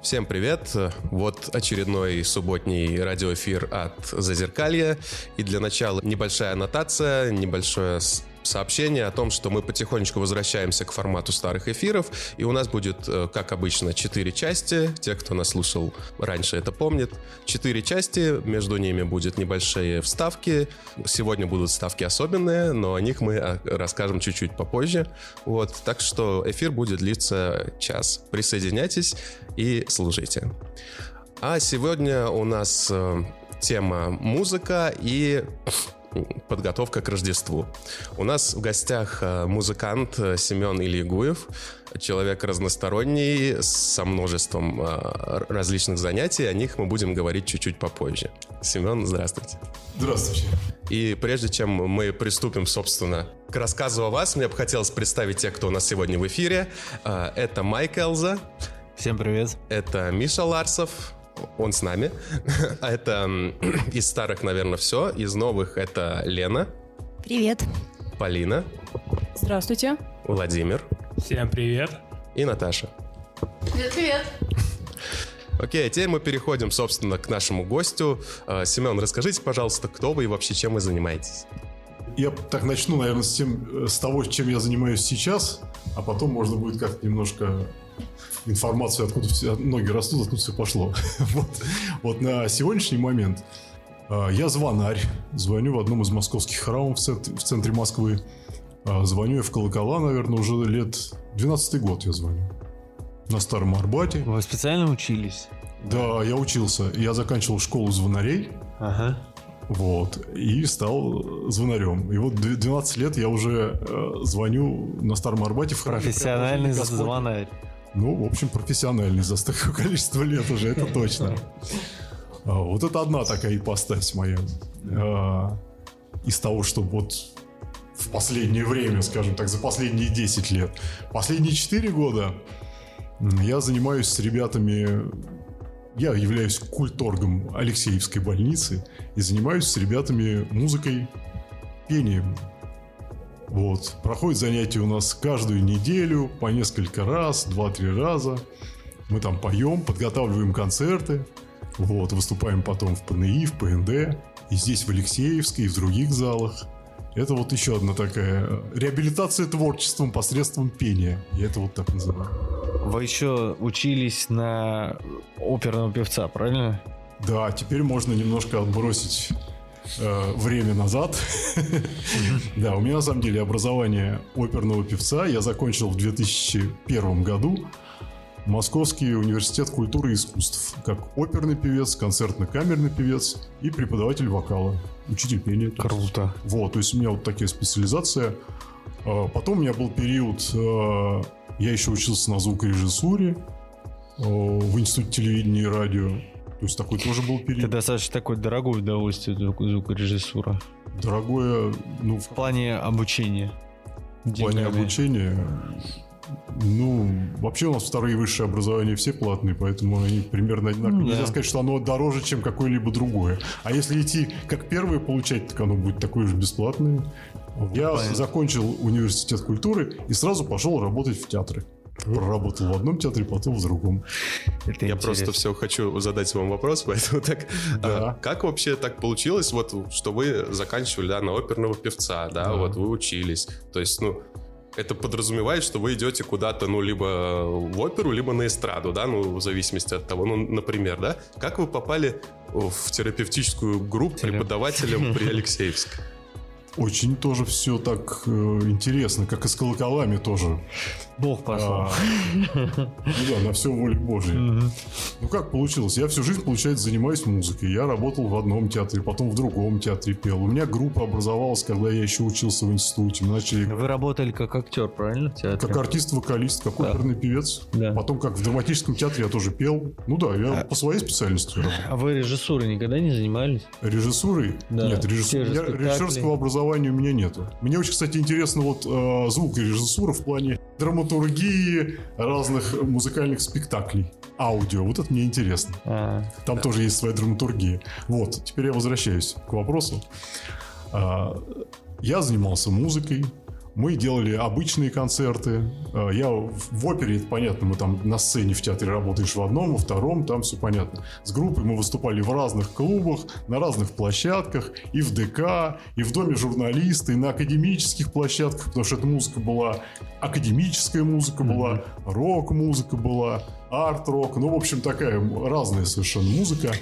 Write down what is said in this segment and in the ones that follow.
Всем привет! Вот очередной субботний радиоэфир от Зазеркалья. И для начала небольшая аннотация, небольшое сообщение о том, что мы потихонечку возвращаемся к формату старых эфиров, и у нас будет, э, как обычно, четыре части. Те, кто нас слушал раньше, это помнит. Четыре части, между ними будут небольшие вставки. Сегодня будут вставки особенные, но о них мы э, расскажем чуть-чуть попозже. Вот, так что эфир будет длиться час. Присоединяйтесь и слушайте. А сегодня у нас э, тема музыка и подготовка к Рождеству. У нас в гостях э, музыкант э, Семен Ильягуев, человек разносторонний, со множеством э, различных занятий. О них мы будем говорить чуть-чуть попозже. Семен, здравствуйте. Здравствуйте. И прежде чем мы приступим, собственно, к рассказу о вас, мне бы хотелось представить тех, кто у нас сегодня в эфире. Это Майк Элза. Всем привет. Это Миша Ларсов он с нами. А это из старых, наверное, все. Из новых это Лена. Привет. Полина. Здравствуйте. Владимир. Всем привет. И Наташа. Привет, привет. Окей, а теперь мы переходим, собственно, к нашему гостю. А, Семен, расскажите, пожалуйста, кто вы и вообще чем вы занимаетесь? Я так начну, наверное, с, тем, с того, чем я занимаюсь сейчас, а потом можно будет как-то немножко информацию, откуда все, ноги растут, откуда все пошло. вот. вот на сегодняшний момент э, я звонарь, звоню в одном из московских храмов в центре, Москвы. Э, звоню я в колокола, наверное, уже лет 12 год я звоню. На Старом Арбате. Вы специально учились? Да, я учился. Я заканчивал школу звонарей. Ага. Вот. И стал звонарем. И вот 12 лет я уже э, звоню на Старом Арбате в храме. Профессиональный звонарь. Ну, в общем, профессиональный за столько количества лет уже, это точно. А, вот это одна такая ипостась моя. А, из того, что вот в последнее время, скажем так, за последние 10 лет. Последние 4 года я занимаюсь с ребятами я являюсь культоргом Алексеевской больницы и занимаюсь с ребятами музыкой, пением. Вот. Проходят занятия у нас каждую неделю, по несколько раз, два-три раза. Мы там поем, подготавливаем концерты. Вот, выступаем потом в ПНИ, в ПНД. И здесь в Алексеевской, и в других залах. Это вот еще одна такая реабилитация творчеством посредством пения. Я это вот так называю. Вы еще учились на оперного певца, правильно? Да, теперь можно немножко отбросить э, время назад. Да, у меня на самом деле образование оперного певца. Я закончил в 2001 году Московский университет культуры и искусств как оперный певец, концертно-камерный певец и преподаватель вокала, учитель пения. Круто. Вот, то есть у меня вот такая специализация. А, потом у меня был период, э, я еще учился на звукорежиссуре э, в Институте телевидения и радио. То есть такой тоже был период. Это достаточно такое дорогое удовольствие звукорежиссура. Дорогое, ну... В плане обучения. В плане обучения... Ну, вообще у нас вторые высшие образования все платные, поэтому они примерно одинаковые. Ну, Нельзя сказать, что оно дороже, чем какое-либо другое. А если идти как первое получать, так оно будет такое же бесплатное. Я Понятно. закончил университет культуры и сразу пошел работать в театры. Проработал в одном театре, потом в другом. Это Я интересно. просто все хочу задать вам вопрос, поэтому так. Да. А, как вообще так получилось, вот, что вы заканчивали да, на оперного певца, да, да, вот вы учились. То есть, ну, это подразумевает, что вы идете куда-то, ну, либо в оперу, либо на эстраду, да, ну, в зависимости от того, ну, например, да. Как вы попали в терапевтическую группу преподавателем при Алексеевске? Очень тоже все так э, интересно, как и с колоколами тоже. Бог послал. А, ну да, на все воле Божьей. Ну как получилось? Я всю жизнь, получается, занимаюсь музыкой. Я работал в одном театре, потом в другом театре пел. У меня группа образовалась, когда я еще учился в институте. Мы начали... Вы работали как актер, правильно? В театре? Как артист-вокалист, как да. оперный певец. Да. Потом как в драматическом театре я тоже пел. Ну да, я а... по своей специальности работал. А вы режиссурой никогда не занимались? Режиссурой? Да. Нет, режиссур... режиссерского образования у меня нету. Мне очень, кстати, интересно вот э, звук и режиссура в плане драматургии разных музыкальных спектаклей. Аудио, вот это мне интересно. А, Там да. тоже есть своя драматургия. Вот, теперь я возвращаюсь к вопросу. А, я занимался музыкой, Мы делали обычные концерты. Э, Я в опере, это понятно, мы там на сцене в театре работаешь в одном, во втором, там все понятно. С группой мы выступали в разных клубах, на разных площадках, и в ДК, и в Доме журналиста, и на академических площадках, потому что эта музыка была, академическая музыка была, рок-музыка была, арт-рок, ну, в общем, такая разная совершенно музыка.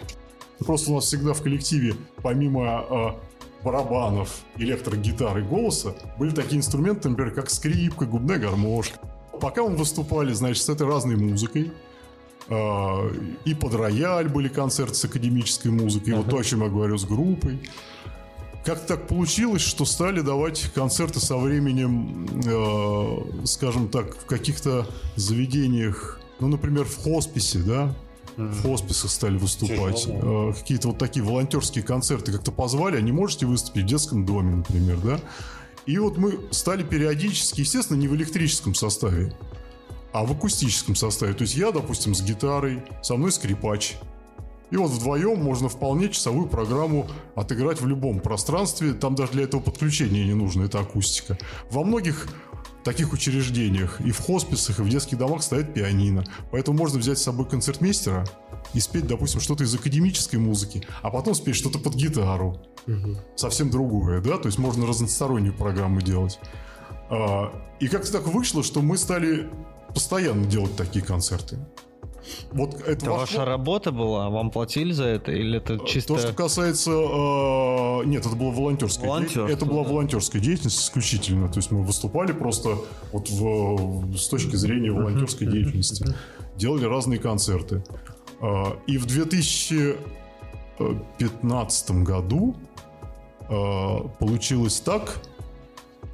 Просто у нас всегда в коллективе, помимо э, барабанов, электрогитары, голоса, были такие инструменты, например, как скрипка, губная гармошка. Пока мы выступали, значит, с этой разной музыкой, э, и под рояль были концерты с академической музыкой, и вот то, о чем я говорю, с группой. Как так получилось, что стали давать концерты со временем, э, скажем так, в каких-то заведениях, ну, например, в хосписе, да, в хосписах стали выступать. Э, Какие-то вот такие волонтерские концерты как-то позвали, а не можете выступить в детском доме, например, да? И вот мы стали периодически, естественно, не в электрическом составе, а в акустическом составе. То есть я, допустим, с гитарой, со мной скрипач. И вот вдвоем можно вполне часовую программу отыграть в любом пространстве. Там даже для этого подключения не нужно, это акустика. Во многих таких учреждениях и в хосписах, и в детских домах стоит пианино. Поэтому можно взять с собой концертмейстера и спеть, допустим, что-то из академической музыки, а потом спеть что-то под гитару. Совсем другое, да? То есть можно разностороннюю программу делать. А, И как-то так вышло, что мы стали постоянно делать такие концерты. Вот это, Это вошло- ваша работа была? Вам платили за это? Или это чисто... То, что касается... э, нет, это была волонтерская деятельность. Это была да. волонтерская деятельность исключительно. То есть мы выступали просто вот в- с точки зрения волонтерской деятельности. Делали разные концерты. Э, И в 2015 году э, получилось так,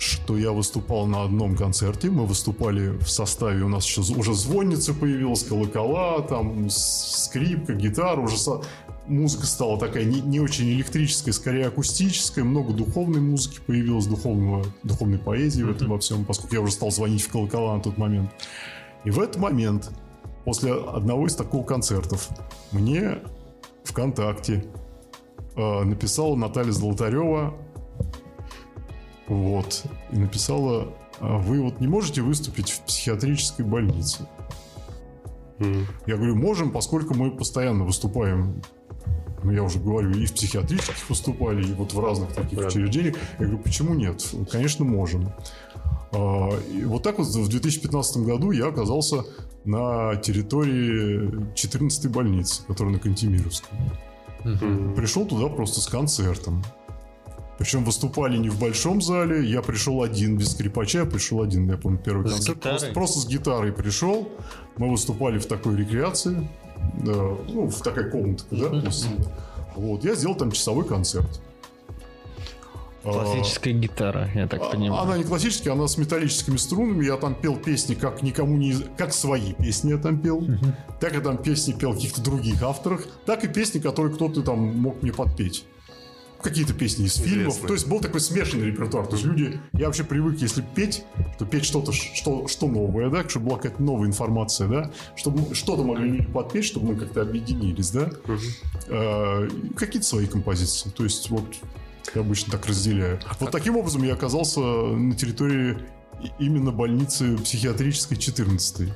что я выступал на одном концерте. Мы выступали в составе, у нас еще уже звонница появилась, колокола, там скрипка, гитара, уже со- музыка стала такая не, не очень электрическая, скорее акустическая, много духовной музыки появилось, духовного, духовной поэзии в этом во всем, поскольку я уже стал звонить в колокола на тот момент. И в этот момент, после одного из такого концертов, мне ВКонтакте э, написала Наталья Золотарева вот. И написала, «А вы вот не можете выступить в психиатрической больнице? Я говорю, можем, поскольку мы постоянно выступаем, ну, я уже говорю, и в психиатрических выступали, и вот в разных таких Да. учреждениях. Я говорю, почему нет? Конечно, можем. А, и вот так вот в 2015 году я оказался на территории 14-й больницы, которая на Кантемировском. М. Пришел туда просто с концертом. Причем выступали не в большом зале, я пришел один, без скрипача, я пришел один, я помню, первый С концерт. гитарой? Просто, просто с гитарой пришел, мы выступали в такой рекреации, да, ну, в такой комнатке, да, вот, я сделал там часовой концерт. А, Классическая гитара, я так а- понимаю. Она не классическая, она с металлическими струнами. Я там пел песни, как никому не... из- Как свои песни я там пел. Так я там песни пел каких-то других авторах. Так и песни, которые кто-то там мог мне подпеть. Какие-то песни из фильмов. Интересно. То есть был такой смешанный репертуар. То есть люди... Я вообще привык, если петь, то петь что-то, что, что новое, да? Чтобы была какая-то новая информация, да? Чтобы что-то могли люди подпеть, чтобы мы как-то объединились, да? Э, Какие-то свои композиции. То есть вот я обычно так разделяю. Вот таким образом я оказался на территории именно больницы психиатрической 14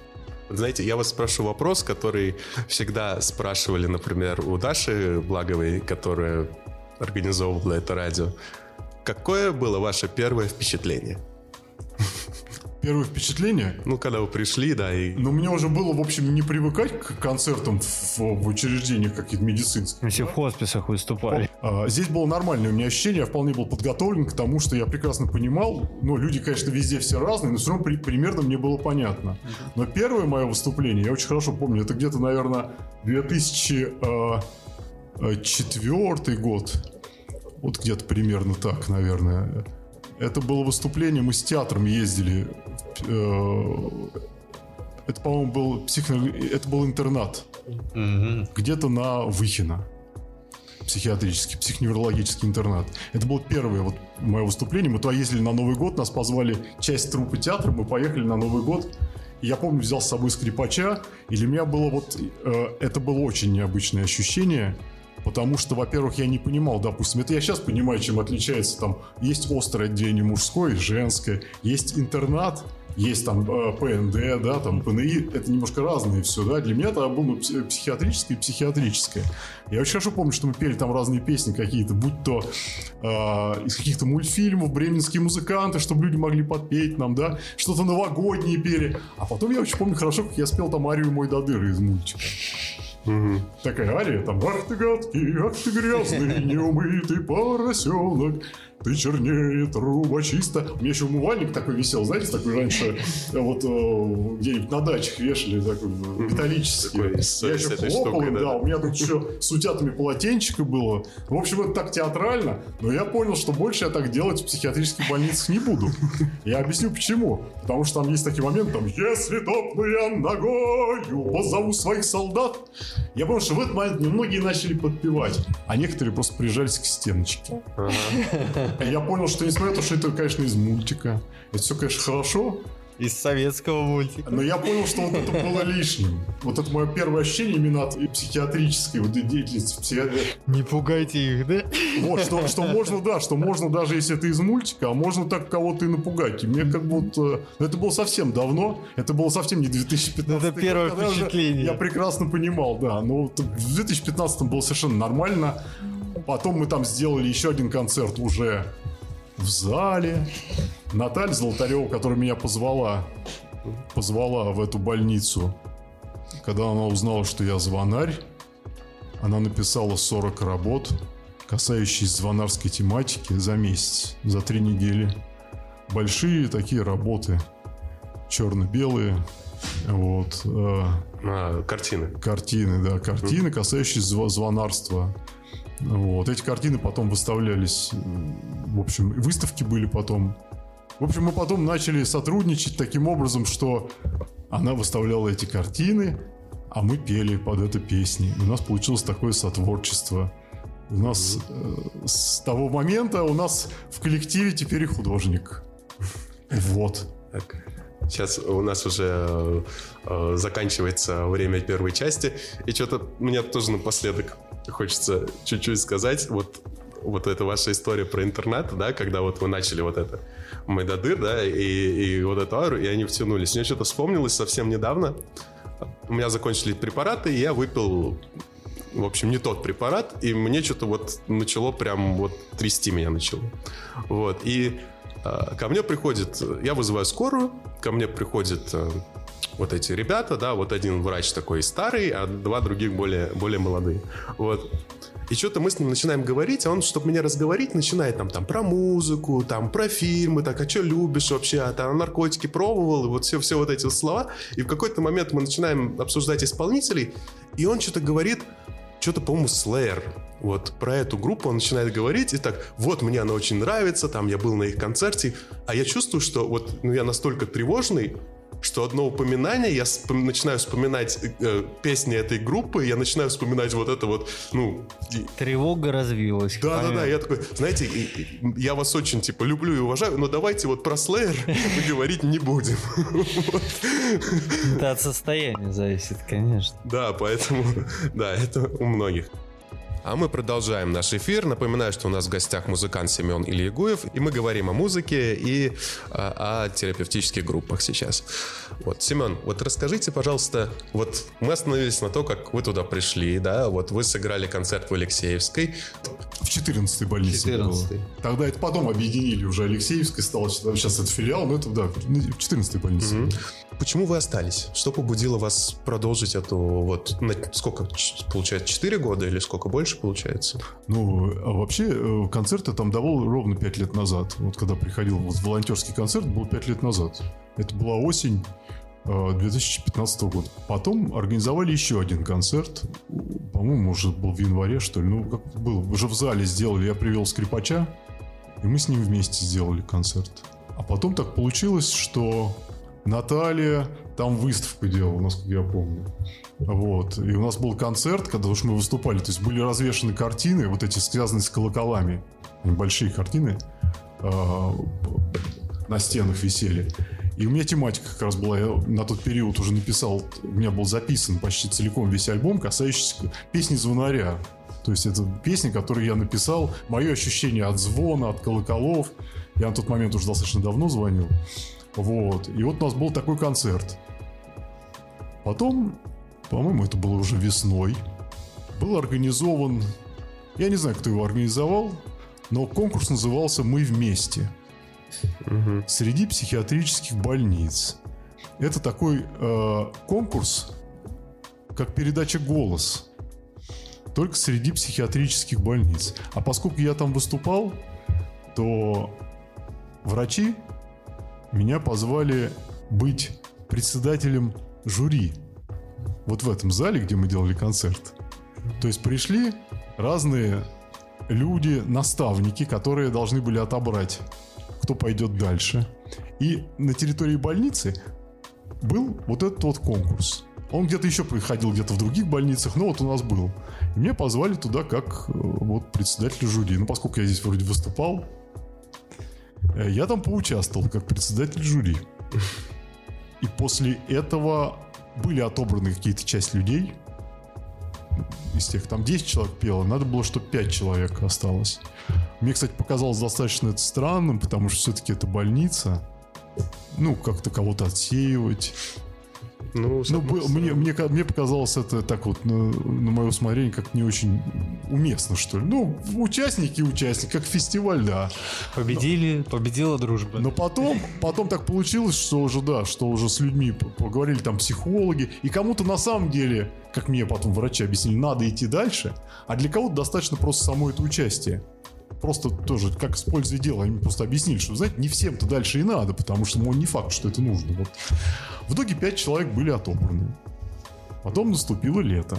Вот Знаете, я вас спрошу вопрос, который всегда спрашивали, например, у Даши Благовой, которая организовывала это радио. Какое было ваше первое впечатление? Первое впечатление? Ну, когда вы пришли, да, и... Но мне уже было, в общем, не привыкать к концертам в, в учреждениях каких-то медицинских. Все в хосписах выступали. А, Здесь было нормальное у меня ощущение, я вполне был подготовлен к тому, что я прекрасно понимал. Ну, люди, конечно, везде все разные, но все равно при- примерно мне было понятно. Но первое мое выступление, я очень хорошо помню, это где-то, наверное, 2004 год. Вот где-то примерно так, наверное. Это было выступление, мы с театром ездили. э, Это, по-моему, был психо... Это был интернат где-то на Выхино. Психиатрический, психоневрологический интернат. Это было первое вот мое выступление. Мы туда ездили на Новый год, нас позвали часть труппы театра, мы поехали на Новый год. И я помню, взял с собой скрипача, и для меня было вот... э, это было очень необычное ощущение. Потому что, во-первых, я не понимал, допустим, это я сейчас понимаю, чем отличается там, есть острое отделение мужское женское, есть интернат, есть там э, ПНД, да, там ПНИ, это немножко разные все, да. Для меня это было психиатрическое и психиатрическое. Я очень хорошо помню, что мы пели там разные песни какие-то, будь то э, из каких-то мультфильмов, бременские музыканты, чтобы люди могли подпеть нам, да, что-то новогоднее пели. А потом я очень помню хорошо, как я спел там арию «Мой додыр» из мультика. Угу. Такая ария, там «Ах ты гадкий, ах ты грязный, неумытый поросенок, ты чернее труба чисто. У меня еще умывальник такой висел, знаете, такой раньше, э, вот э, где-нибудь на дачах вешали, такой э, металлический. Такой, я еще хлопал да, да, у меня тут еще с утятами полотенчика было. В общем, это так театрально, но я понял, что больше я так делать в психиатрических больницах не буду. Я объясню почему. Потому что там есть такие моменты, там, если топну я ногою, позову своих солдат. Я понял, что в этот момент немногие начали подпевать, а некоторые просто прижались к стеночке. Я понял, что несмотря на то, что это, конечно, из мультика, это все, конечно, хорошо, из советского мультика. Но я понял, что вот это было лишним. Вот это мое первое ощущение именно от психиатрической вот деятельности. Психи... Не пугайте их, да? Вот, что, что можно, да, что можно даже если это из мультика, а можно так кого-то и напугать. И мне как будто... Это было совсем давно, это было совсем не 2015. Ну, это первое год, впечатление. Я прекрасно понимал, да. Но в 2015 было совершенно нормально. Потом мы там сделали еще один концерт уже в зале. Наталья Золотарева, которая меня позвала, позвала в эту больницу, когда она узнала, что я звонарь, она написала 40 работ, касающиеся звонарской тематики за месяц, за три недели. Большие такие работы, черно-белые, вот. Э, а, картины. Картины, да, картины, касающиеся звонарства. Вот. Эти картины потом выставлялись, в общем, выставки были потом. В общем, мы потом начали сотрудничать таким образом, что она выставляла эти картины, а мы пели под это песни. У нас получилось такое сотворчество. У нас э, с того момента у нас в коллективе теперь и художник. Вот. Так. Сейчас у нас уже э, заканчивается время первой части. И что-то мне тоже напоследок хочется чуть-чуть сказать. Вот, вот эта ваша история про интернет, да, когда вот вы начали вот это Майдадыр, да, и, и вот эту ару, и они втянулись. Мне что-то вспомнилось совсем недавно. У меня закончились препараты, и я выпил в общем, не тот препарат, и мне что-то вот начало прям вот трясти меня начало. Вот, и э, ко мне приходит, я вызываю скорую, ко мне приходит э, вот эти ребята, да, вот один врач такой старый, а два других более, более молодые. Вот. И что-то мы с ним начинаем говорить, а он, чтобы меня разговорить, начинает там, там про музыку, там про фильмы, так, а что любишь вообще, а там наркотики пробовал, и вот все, все вот эти слова. И в какой-то момент мы начинаем обсуждать исполнителей, и он что-то говорит, что-то, по-моему, Slayer. Вот про эту группу он начинает говорить, и так, вот, мне она очень нравится, там, я был на их концерте, а я чувствую, что вот, ну, я настолько тревожный, что одно упоминание, я вспом- начинаю вспоминать э, песни этой группы, я начинаю вспоминать вот это вот, ну... Тревога развилась. Да-да-да, я такой, знаете, я вас очень, типа, люблю и уважаю, но давайте вот про Slayer мы говорить не будем. Это от состояния зависит, конечно. Да, поэтому, да, это у многих. А мы продолжаем наш эфир. Напоминаю, что у нас в гостях музыкант Семен Ильягуев, и мы говорим о музыке и о, о терапевтических группах сейчас. Вот, Семен, вот расскажите, пожалуйста, вот мы остановились на то, как вы туда пришли, да, вот вы сыграли концерт в Алексеевской. В 14-й больнице 14 было. Тогда это потом объединили уже Алексеевской, стало сейчас это филиал, но это, да, в 14-й больнице. Угу. Почему вы остались? Что побудило вас продолжить эту вот, на, сколько, получается, 4 года или сколько больше получается? Ну, а вообще э, концерты там давал ровно 5 лет назад. Вот когда приходил вот волонтерский концерт, был 5 лет назад. Это была осень 2015 э, года. Потом организовали еще один концерт. По-моему, уже был в январе, что ли. Ну, как был, уже в зале сделали. Я привел скрипача, и мы с ним вместе сделали концерт. А потом так получилось, что Наталья там выставку делала, насколько я помню. Вот. И у нас был концерт, когда уж мы выступали. То есть были развешаны картины, вот эти связанные с колоколами. Большие картины э, на стенах висели. И у меня тематика как раз была, я на тот период уже написал, у меня был записан почти целиком весь альбом, касающийся песни звонаря. То есть это песни, которые я написал, мое ощущение от звона, от колоколов. Я на тот момент уже достаточно давно звонил. Вот. И вот у нас был такой концерт. Потом, по-моему, это было уже весной, был организован, я не знаю, кто его организовал, но конкурс назывался «Мы вместе» среди психиатрических больниц. Это такой э, конкурс, как передача «Голос», только среди психиатрических больниц. А поскольку я там выступал, то врачи меня позвали быть председателем жюри. Вот в этом зале, где мы делали концерт. То есть пришли разные люди, наставники, которые должны были отобрать, кто пойдет дальше. И на территории больницы был вот этот вот конкурс. Он где-то еще проходил где-то в других больницах, но вот у нас был. И меня позвали туда как э, вот председатель жюри. Ну, поскольку я здесь вроде выступал, я там поучаствовал как председатель жюри. И после этого были отобраны какие-то часть людей. Из тех, там 10 человек пело, надо было, чтобы 5 человек осталось. Мне, кстати, показалось достаточно это странным, потому что все-таки это больница. Ну, как-то кого-то отсеивать. Ну, Ну, был- мне, мне, мне показалось это так вот, на, на мое усмотрение, как не очень уместно, что ли. Ну, участники, участники, как фестиваль, да. Победили, победила дружба. Но потом, потом так получилось, что уже, да, что уже с людьми поговорили там психологи, и кому-то на самом деле, как мне потом врачи объяснили, надо идти дальше, а для кого-то достаточно просто само это участие. Просто тоже, как с пользой дела, они просто объяснили, что, знаете, не всем-то дальше и надо, потому что, ну, не факт, что это нужно. Вот. В итоге пять человек были отобраны. Потом наступило лето.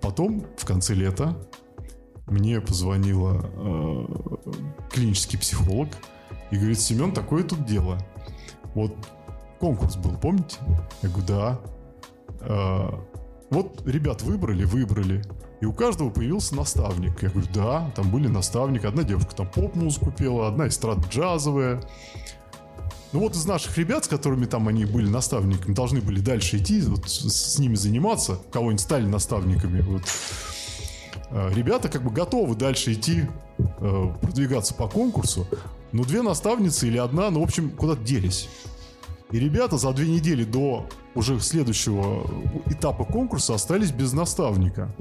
Потом, в конце лета, мне позвонила э, клинический психолог и говорит, Семен, такое тут дело. Вот конкурс был, помните? Я говорю, да. Э, вот ребят выбрали, выбрали. И у каждого появился наставник. Я говорю, да, там были наставники. Одна девушка там поп-музыку пела, одна эстрада джазовая. Ну вот из наших ребят, с которыми там они были наставниками, должны были дальше идти, вот с, ними заниматься, кого-нибудь стали наставниками. Вот. Э, Ребята как бы готовы дальше идти, э, продвигаться по конкурсу, но две наставницы или одна, ну, в общем, куда-то делись. И ребята за две недели до уже следующего этапа конкурса остались без наставника.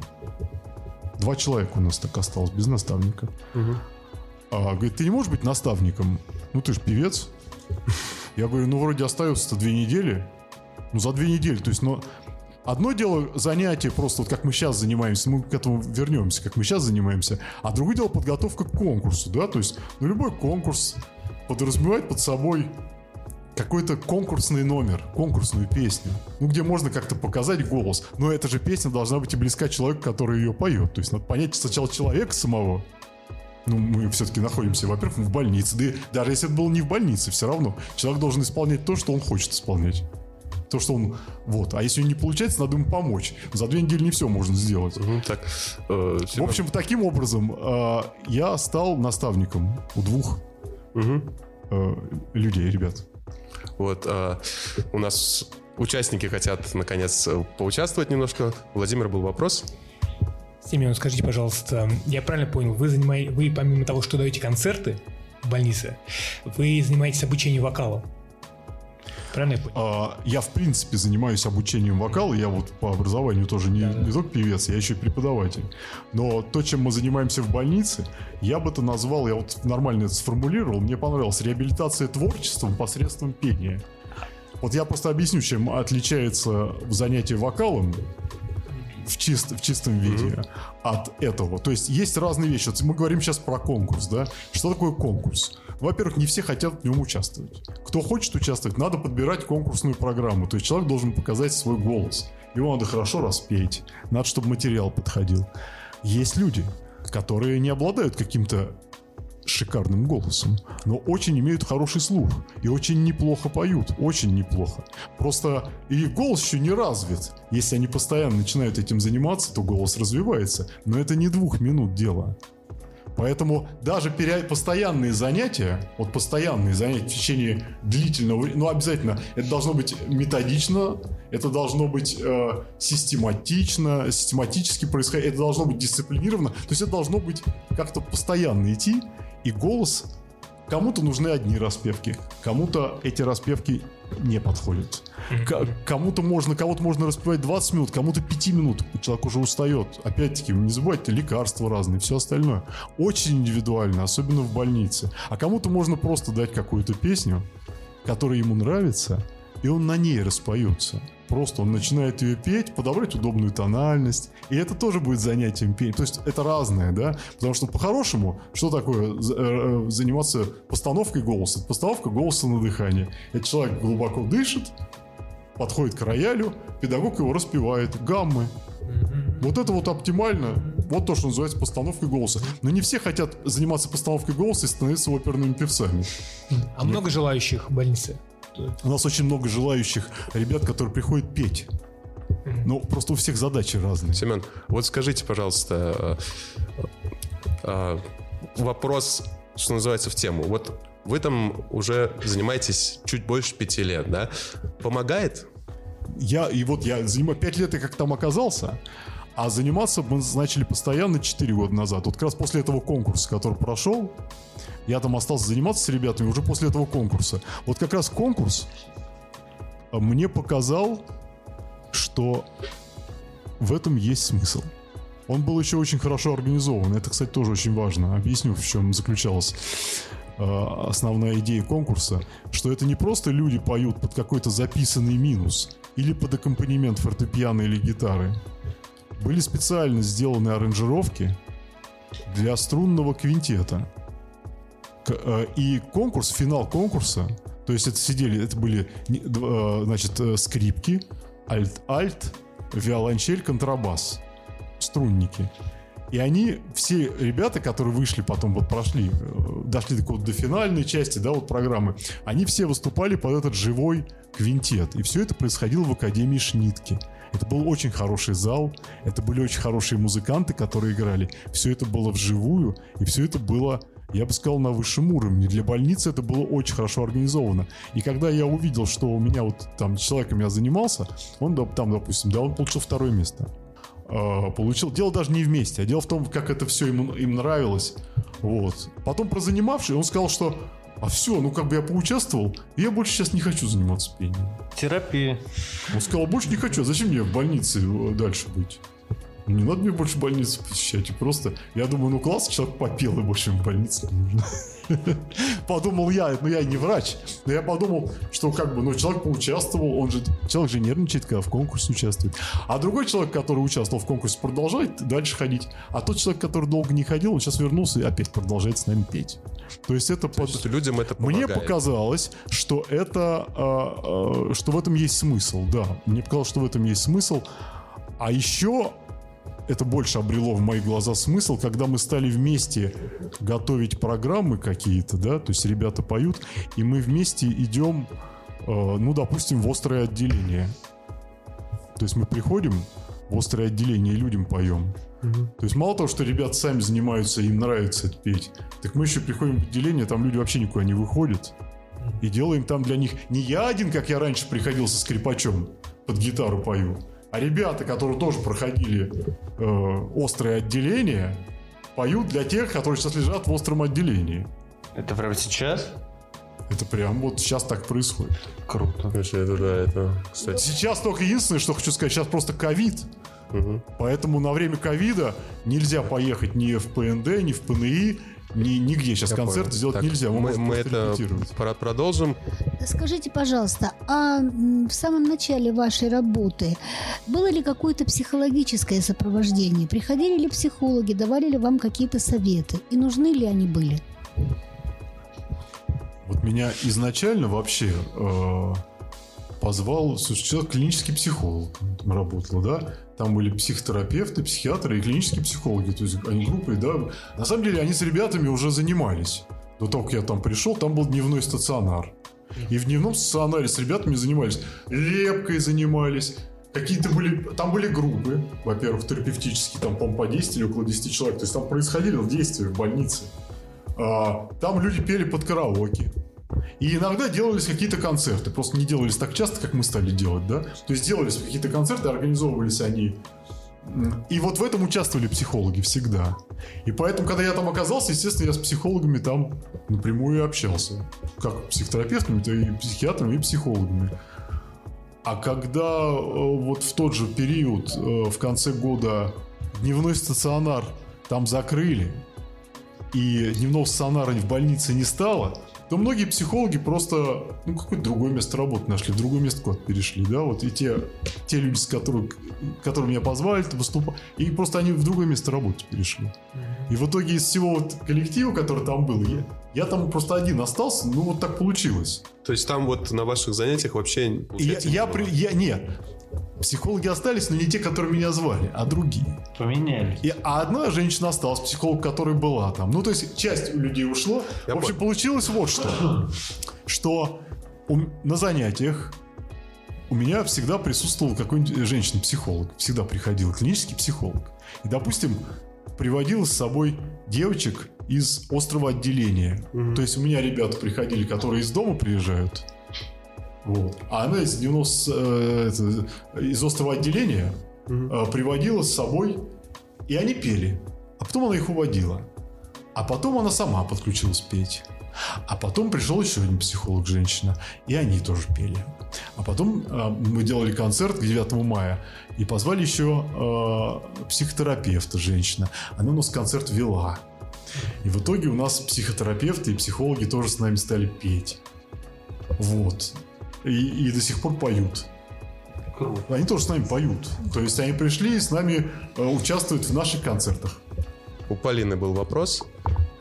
Два человека у нас так осталось без наставника. А, говорит, ты не можешь быть наставником? Ну, ты же певец. Я говорю, ну, вроде остается-то две недели. Ну, за две недели. То есть, ну, одно дело занятие, просто вот как мы сейчас занимаемся, мы к этому вернемся, как мы сейчас занимаемся, а другое дело подготовка к конкурсу, да, то есть, ну, любой конкурс подразумевает под собой какой-то конкурсный номер, конкурсную песню, ну, где можно как-то показать голос. Но эта же песня должна быть и близка человеку, который ее поет. То есть надо понять сначала человека самого. Ну, мы все-таки находимся, во-первых, в больнице. Да и даже если это было не в больнице, все равно человек должен исполнять то, что он хочет исполнять. То, что он... Вот. А если не получается, надо ему помочь. За две недели не все можно сделать. Мгм, Так, э, В общем, таким образом, э, я стал наставником у двух мгм. э, людей, ребят. Вот э, у нас участники хотят наконец поучаствовать немножко. Владимир, был вопрос. Семен, скажите, пожалуйста, я правильно понял, вы, занимаете, вы помимо того, что даете концерты в больнице, вы занимаетесь обучением вокала? Правильно я понял? А, Я, в принципе, занимаюсь обучением вокала. Я вот по образованию тоже не, не только певец, я еще и преподаватель. Но то, чем мы занимаемся в больнице, я бы это назвал, я вот нормально это сформулировал, мне понравилось, реабилитация творчеством посредством пения. Вот я просто объясню, чем отличается занятие вокалом в, чист, в чистом виде от этого. То есть есть разные вещи. Вот мы говорим сейчас про конкурс, да? Что такое конкурс? Во-первых, не все хотят в нем участвовать. Кто хочет участвовать, надо подбирать конкурсную программу. То есть человек должен показать свой голос. Его надо хорошо распеть. Надо, чтобы материал подходил. Есть люди, которые не обладают каким-то шикарным голосом, но очень имеют хороший слух и очень неплохо поют, очень неплохо. Просто их голос еще не развит. Если они постоянно начинают этим заниматься, то голос развивается. Но это не двух минут дело. Поэтому даже постоянные занятия, вот постоянные занятия в течение длительного времени, ну обязательно, это должно быть методично, это должно быть э, систематично, систематически происходить, это должно быть дисциплинировано, то есть это должно быть как-то постоянно идти, и голос Кому-то нужны одни распевки, кому-то эти распевки не подходят. К- кому-то можно, кого-то можно распевать 20 минут, кому-то 5 минут. Человек уже устает. Опять-таки, не забывайте, лекарства разные, все остальное. Очень индивидуально, особенно в больнице. А кому-то можно просто дать какую-то песню, которая ему нравится, и он на ней распоется. Просто он начинает ее петь, подобрать удобную тональность. И это тоже будет занятием пения. То есть это разное, да? Потому что по-хорошему, что такое э, э, заниматься постановкой голоса? Это Постановка голоса на дыхание. Это человек глубоко дышит, подходит к роялю, педагог его распевает. Гаммы. Вот это вот оптимально. Вот то, что называется постановкой голоса. Но не все хотят заниматься постановкой голоса и становиться оперными певцами. А много желающих в больнице? У нас очень много желающих ребят, которые приходят петь. Ну, просто у всех задачи разные. Семен, вот скажите, пожалуйста, э, э, вопрос, что называется, в тему. Вот вы там уже занимаетесь чуть больше пяти лет, да? Помогает? Я, и вот я занимаю 5 лет, я как там оказался, а заниматься мы начали постоянно 4 года назад. Вот как раз после этого конкурса, который прошел, я там остался заниматься с ребятами уже после этого конкурса. Вот как раз конкурс мне показал, что в этом есть смысл. Он был еще очень хорошо организован. Это, кстати, тоже очень важно. Объясню, в чем заключалась э, основная идея конкурса, что это не просто люди поют под какой-то записанный минус или под аккомпанемент фортепиано или гитары. Были специально сделаны аранжировки для струнного квинтета. Э, И конкурс, финал конкурса, то есть это сидели, это были, э, значит, э, скрипки, альт, альт, виолончель, контрабас, струнники. И они, все ребята, которые вышли потом, вот прошли, дошли до, какой-то- до финальной части, да, вот программы, они все выступали под этот живой квинтет. И все это происходило в Академии Шнитки. Это был очень хороший зал, это были очень хорошие музыканты, которые играли. Все это было вживую, и все это было, я бы сказал, на высшем уровне. Для больницы это было очень хорошо организовано. И когда я увидел, что у меня вот там человек у меня занимался, он там, допустим, да, он получил второе место. А, получил. Дело даже не вместе, а дело в том, как это все ему, им нравилось. Вот. Потом прозанимавший, он сказал, что а все, ну как бы я поучаствовал, и я больше сейчас не хочу заниматься пением. Терапия. Он сказал, больше не хочу, а зачем мне в больнице э, дальше быть? Не надо мне больше больницы посещать. И просто, я думаю, ну класс, человек попел, и больше в больнице не нужно. Подумал я, ну я не врач, но я подумал, что как бы, ну человек поучаствовал, он же, человек же нервничает, когда в конкурсе участвует. А другой человек, который участвовал в конкурсе, продолжает дальше ходить. А тот человек, который долго не ходил, он сейчас вернулся и опять продолжает с нами петь. То есть это То под... есть людям это Мне помогает. показалось, что это, а, а, что в этом есть смысл, да. Мне показалось, что в этом есть смысл. А еще это больше обрело в мои глаза смысл, когда мы стали вместе готовить программы какие-то, да, то есть ребята поют, и мы вместе идем, э, ну, допустим, в острое отделение. То есть мы приходим в острое отделение и людям поем. То есть мало того, что ребята сами занимаются, им нравится это петь, так мы еще приходим в отделение, там люди вообще никуда не выходят. И делаем там для них не я один, как я раньше приходил со скрипачом, под гитару пою, а ребята, которые тоже проходили э, острое отделение, поют для тех, которые сейчас лежат в остром отделении. Это прямо сейчас? Это прям вот сейчас так происходит. Круто. Вообще, это, да, это, кстати. Сейчас только единственное, что хочу сказать, сейчас просто ковид. Мгм. Поэтому на время ковида нельзя поехать ни в ПНД, ни в ПНИ, ни, нигде сейчас Я концерты понял. сделать Так, нельзя. Мы, Мы, можем мы это продолжим. Скажите, пожалуйста, а в самом начале вашей работы было ли какое-то психологическое сопровождение? Приходили ли психологи, давали ли вам какие-то советы? И нужны ли они были? Вот меня изначально вообще э, позвал, слушай, человек клинический психолог там работал, да? Там были психотерапевты, психиатры и клинические психологи. То есть они группой, да? На самом деле они с ребятами уже занимались. До того, как я там пришел, там был дневной стационар. И в дневном стационаре с ребятами занимались. Лепкой занимались, какие-то были, там были группы, во-первых, терапевтические, там, по по 10 или около 10 человек, то есть там происходило действие в больнице. А, там люди пели под караоке. И иногда делались какие-то концерты, просто не делались так часто, как мы стали делать, да? То есть делались какие-то концерты, организовывались они и вот в этом участвовали психологи всегда. И поэтому, когда я там оказался, естественно, я с психологами там напрямую общался. Как психотерапевтами, то и психиатрами, и психологами. А когда э, вот в тот же период, э, в конце года, дневной стационар там закрыли, и дневного стационара в больнице не стало, то многие психологи просто, ну, какое-то другое место работы нашли, в другое место куда перешли, да, вот и те, те люди, с которых, которые меня позвали выступать, и просто они в другое место работы перешли. И в итоге из всего вот коллектива, который там был, я, я там просто один остался, ну, вот так получилось. То есть там вот на ваших занятиях вообще... Я, я, при, я, нет, Психологи остались, но не те, которые меня звали, а другие. Поменялись. И, а одна женщина осталась, психолог, которая была там. Ну, то есть часть людей ушло. Я в общем, понял. получилось вот что. Что у, на занятиях у меня всегда присутствовал какой-нибудь женщина-психолог. Всегда приходил клинический психолог. И, допустим, приводил с собой девочек из острого отделения. Угу. То есть у меня ребята приходили, которые из дома приезжают, вот. А она из 90, э, из острого отделения э, приводила с собой, и они пели. А потом она их уводила. А потом она сама подключилась петь. А потом пришел еще один психолог, женщина, и они тоже пели. А потом э, мы делали концерт к 9 мая, и позвали еще э, психотерапевта, женщина. Она у нас концерт вела. И в итоге у нас психотерапевты и психологи тоже с нами стали петь. Вот и, и до сих пор поют. Круто. Они тоже с нами поют. То есть они пришли и с нами э, участвуют в наших концертах. У Полины был вопрос.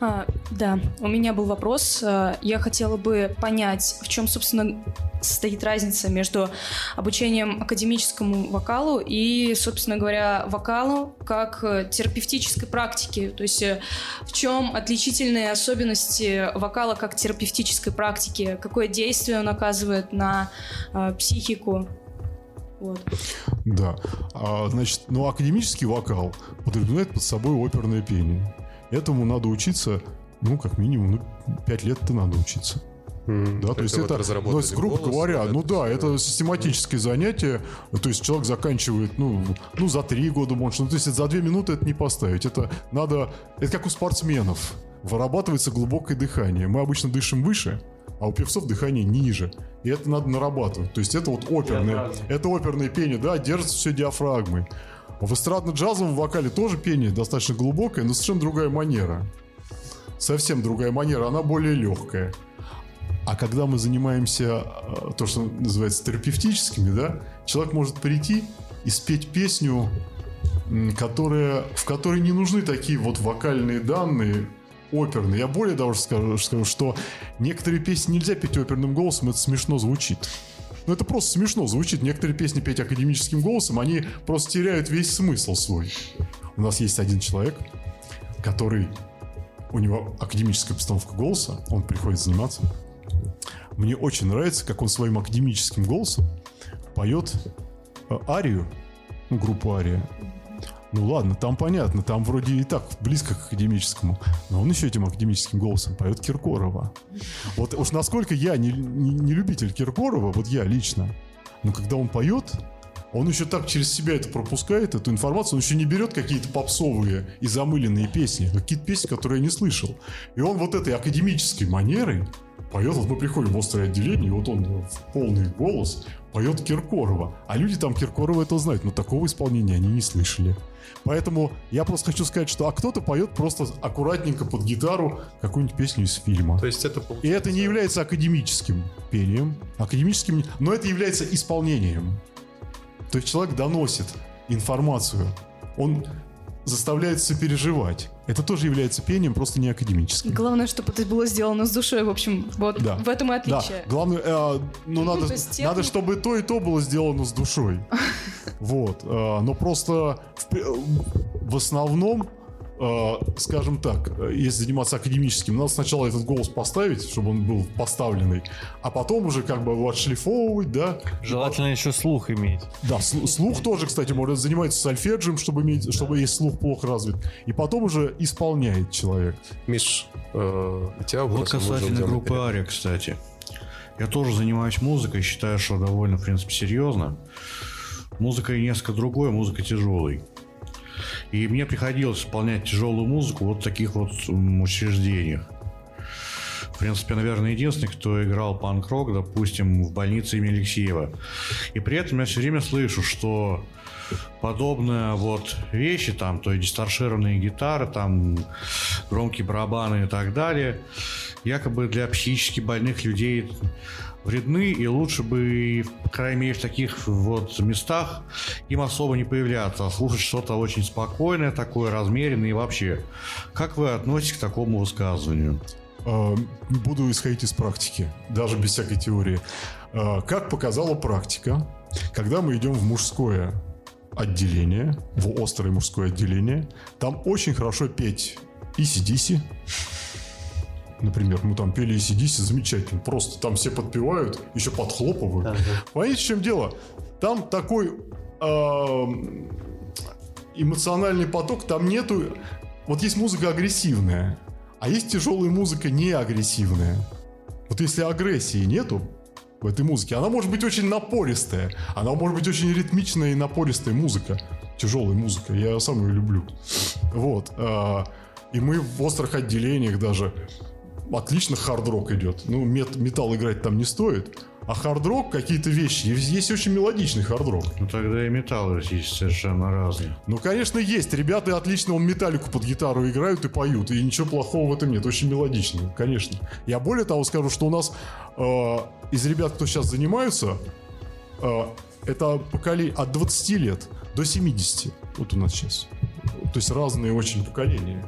А, да, у меня был вопрос. А, я хотела бы понять, в чем, собственно, состоит разница между обучением академическому вокалу и, собственно говоря, вокалу как терапевтической практики. То есть э, в чем отличительные особенности вокала как терапевтической практики? Какое действие он оказывает на э, психику? Вот. Да. А, значит, ну, академический вокал подразумевает под собой оперное пение. Этому надо учиться, ну, как минимум, ну, 5 лет это надо учиться. Mm, да, то, то есть это, вот ну, есть, грубо голос, говоря, ну да, это систематическое занятие, то есть человек заканчивает, ну, ну за три года может, ну, то есть за две минуты это не поставить, это надо, это как у спортсменов, вырабатывается глубокое дыхание, мы обычно дышим выше, а у певцов дыхание ниже, и это надо нарабатывать, то есть это вот оперное, это оперное пение, да, держится все диафрагмой, в эстрадно-джазовом вокале тоже пение достаточно глубокое, но совершенно другая манера. Совсем другая манера, она более легкая. А когда мы занимаемся э, то, что называется терапевтическими, да, человек может прийти и спеть песню, которая, в которой не нужны такие вот вокальные данные, оперные. Я более даже скажу, скажу, что некоторые песни нельзя петь оперным голосом, это смешно звучит. Ну, это просто смешно звучит. Некоторые песни петь академическим голосом, они просто теряют весь смысл свой. У нас есть один человек, который... У него академическая постановка голоса, он приходит заниматься. Мне очень нравится, как он своим академическим голосом поет э, арию, ну, группу ария. Ну ладно, там понятно, там вроде и так близко к академическому. Но он еще этим академическим голосом поет Киркорова. Вот уж насколько я не, не, не любитель Киркорова, вот я лично, но когда он поет, он еще так через себя это пропускает, эту информацию, он еще не берет какие-то попсовые и замыленные песни, какие-то песни, которые я не слышал. И он вот этой академической манерой поет, вот мы приходим в острое отделение, и вот он в полный голос поет Киркорова. А люди там Киркорова это знают, но такого исполнения они не слышали. Поэтому я просто хочу сказать, что а кто-то поет просто аккуратненько под гитару какую-нибудь песню из фильма. То есть это И это не является академическим пением, академическим, но это является исполнением. То есть человек доносит информацию. Он заставляет сопереживать. Это тоже является пением, просто не академическим. Главное, чтобы это было сделано с душой, в общем, вот да. в этом и отличие. Да. Главное, э, ну, надо, надо, чтобы то и то было сделано с душой. Вот. Э, но просто в, в основном э, скажем так, э, если заниматься академическим, надо сначала этот голос поставить, чтобы он был поставленный, а потом уже как бы его отшлифовывать, да. Желательно еще слух иметь. Да, сл- слух тоже, кстати, может занимается сольфеджием, чтобы иметь, чтобы есть слух плохо развит. И потом уже исполняет человек. Миш, у тебя Вот касательно группы. Ария, кстати. Я тоже занимаюсь музыкой, считаю, что довольно, в принципе, серьезно. Музыка несколько другой, музыка тяжелой. И мне приходилось исполнять тяжелую музыку вот в таких вот учреждениях. В принципе, наверное, единственный, кто играл панк-рок, допустим, в больнице имени Алексеева. И при этом я все время слышу, что подобные вот вещи, там, то есть дисторшированные гитары, там, громкие барабаны и так далее, якобы для психически больных людей вредны, и лучше бы, по крайней мере, в таких вот местах им особо не появляться, а слушать что-то очень спокойное такое, размеренное и вообще. Как вы относитесь к такому высказыванию? Э, Буду исходить из практики, даже без всякой теории. Э, Как показала практика, когда мы идем в мужское отделение, в острое мужское отделение, там очень хорошо петь ECDC. Например, мы там пели ECDC замечательно. Просто там все подпевают, еще подхлопывают. Понимаете, в чем дело? Там такой эм, эмоциональный поток, там нету... Вот есть музыка агрессивная, а есть тяжелая музыка не агрессивная. Вот если агрессии нету в этой музыке, она может быть очень напористая, она может быть очень ритмичная и напористая музыка. Тяжелая музыка, я сам ее люблю. Вот. а, И мы в острых отделениях даже отлично хард-рок идет. Ну, мет- металл играть там не стоит. А хард-рок, какие-то вещи, есть есть очень мелодичный хард-рок. Ну тогда и металлы здесь совершенно разные. Ну, конечно, есть. Ребята отлично он металлику под гитару играют и поют. И ничего плохого в этом нет. Очень мелодично, конечно. Я более того скажу, что у нас э, из ребят, кто сейчас занимаются, э, это поколение от 20 лет до 70. Вот у нас сейчас. То есть разные очень поколения.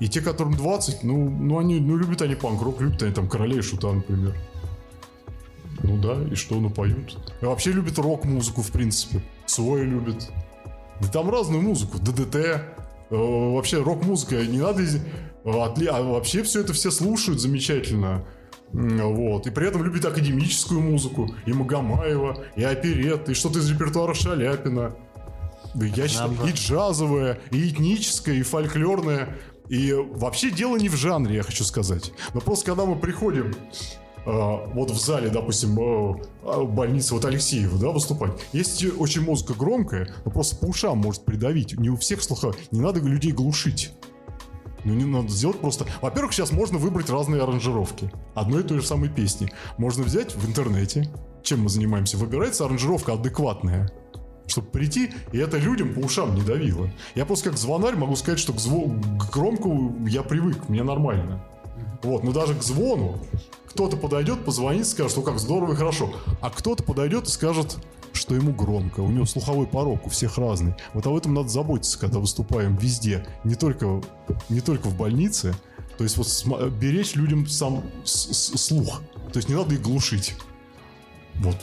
И те, которым 20, ну, ну они, ну, любят они панк-рок, любят они там Короля и Шута, например. Ну да, и что, ну поют. И вообще любят рок-музыку, в принципе. Свой любят. Да там разную музыку. ДДТ. э, вообще рок-музыка. Не надо... отли- А вообще все это все слушают замечательно. Вот. И при этом любят академическую музыку. И Магомаева, и оперет, и что-то из репертуара Шаляпина. Да я считаю, и джазовая, и этническая, и фольклорная. И вообще дело не в жанре, я хочу сказать. Но просто когда мы приходим э, вот в зале, допустим, э, э, больницы вот Алексеева, да, выступать, есть очень музыка громкая, но просто по ушам может придавить. Не у всех слуха. Не надо людей глушить. Ну, не надо сделать просто... Во-первых, сейчас можно выбрать разные аранжировки одной и той же самой песни. Можно взять в интернете, чем мы занимаемся, выбирается аранжировка адекватная чтобы прийти, и это людям по ушам не давило. Я просто как звонарь могу сказать, что к, зво- к громку я привык, мне нормально. Вот, но даже к звону кто-то подойдет, позвонит, скажет, что как здорово и хорошо. А кто-то подойдет и скажет, что ему громко, у него слуховой порог, у всех разный. Вот об этом надо заботиться, когда выступаем везде, не только, не только в больнице. То есть вот беречь людям сам слух. То есть не надо их глушить. Вот.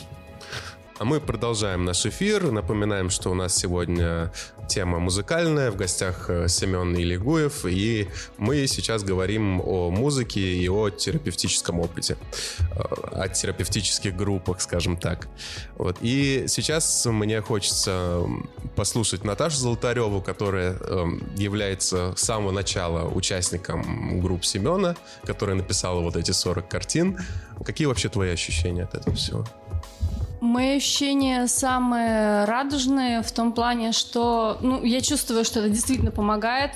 А мы продолжаем наш эфир. Напоминаем, что у нас сегодня тема музыкальная. В гостях э, Семен Илигуев. И мы сейчас говорим о музыке и о терапевтическом опыте. Э, О терапевтических группах, скажем так. Вот. И сейчас мне хочется послушать Наташу Золотареву, которая эм, является с самого начала участником групп Семена, которая написала вот эти 40 картин. Какие вообще твои ощущения от этого всего? Мои ощущения самые радужные в том плане, что ну, я чувствую, что это действительно помогает.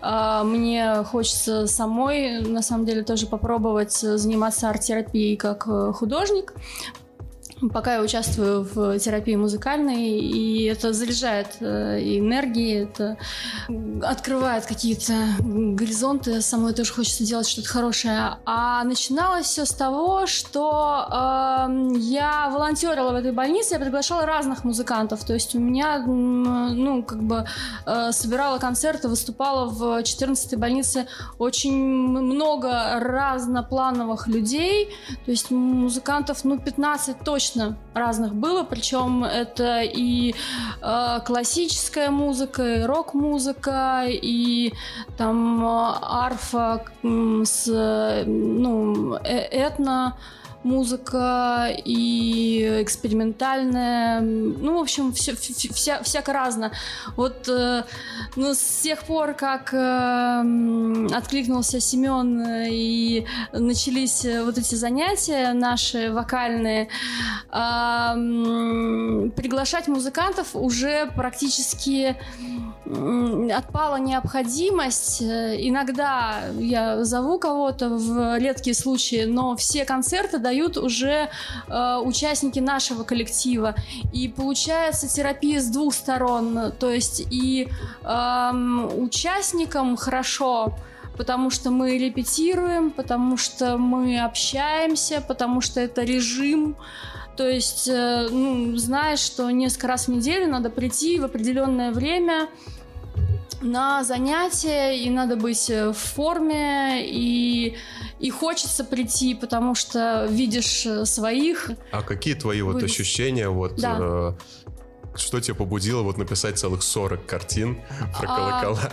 А, Мне хочется самой, на самом деле, тоже попробовать заниматься арт-терапией как э, художник. Пока я участвую в терапии музыкальной, и это заряжает э, и энергией, это открывает какие-то горизонты, самой тоже хочется делать что-то хорошее. А начиналось все с того, что эм, я волонтерила в этой больнице, я приглашала разных музыкантов, то есть у меня, ну, как бы э, собирала концерты, выступала в 14-й больнице. Очень много разноплановых людей, то есть музыкантов, ну, 15 точно достаточно разных было, причем это и э, классическая музыка, и рок-музыка, и там э, арфа с э, ну, э- этно музыка и экспериментальная, ну, в общем, все, вся, всяко разно. Вот, э, ну, с тех пор, как э, откликнулся Семен э, и начались вот эти занятия наши вокальные, а, приглашать музыкантов уже практически отпала необходимость. Иногда я зову кого-то в редкие случаи, но все концерты дают уже э, участники нашего коллектива. И получается терапия с двух сторон. То есть и эм, участникам хорошо, потому что мы репетируем, потому что мы общаемся, потому что это режим. То есть, э, ну, знаешь, что несколько раз в неделю надо прийти в определенное время на занятия, и надо быть э, в форме, и, и хочется прийти, потому что видишь э, своих. А какие твои вот Вылез. ощущения, вот, Да. э, что тебя побудило вот написать целых 40 картин про А, колокола?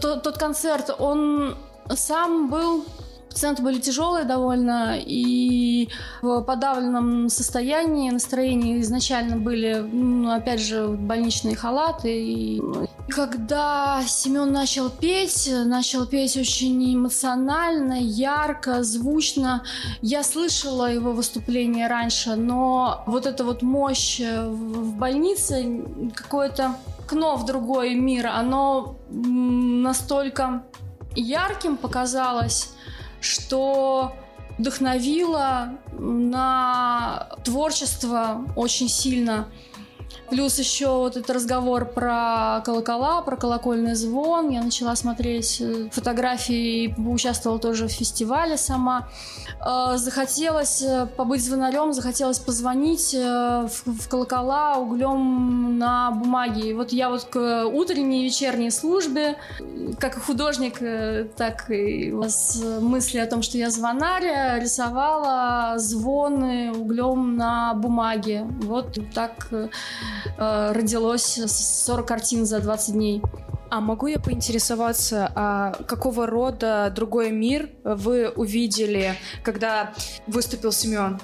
Тот, тот концерт, он сам был Пациенты были тяжелые довольно и в подавленном состоянии, настроении изначально были, ну, опять же, больничные халаты. И когда Семен начал петь, начал петь очень эмоционально, ярко, звучно, я слышала его выступление раньше, но вот эта вот мощь в в больнице, какое-то окно в другой мир, оно настолько ярким показалось, что вдохновило на творчество очень сильно. Плюс еще вот этот разговор про колокола, про колокольный звон. Я начала смотреть э, фотографии и поучаствовала тоже в фестивале сама. Э, Захотелось э, побыть звонарем, захотелось позвонить в колокола углем на бумаге. И вот я вот к утренней и вечерней службе, как художник, так и с мысли о том, что я звонарь, э, рисовала звоны углем на бумаге. Вот так родилось 40 картин за 20 дней. А могу я поинтересоваться, а какого рода другой мир вы увидели, когда выступил Семен?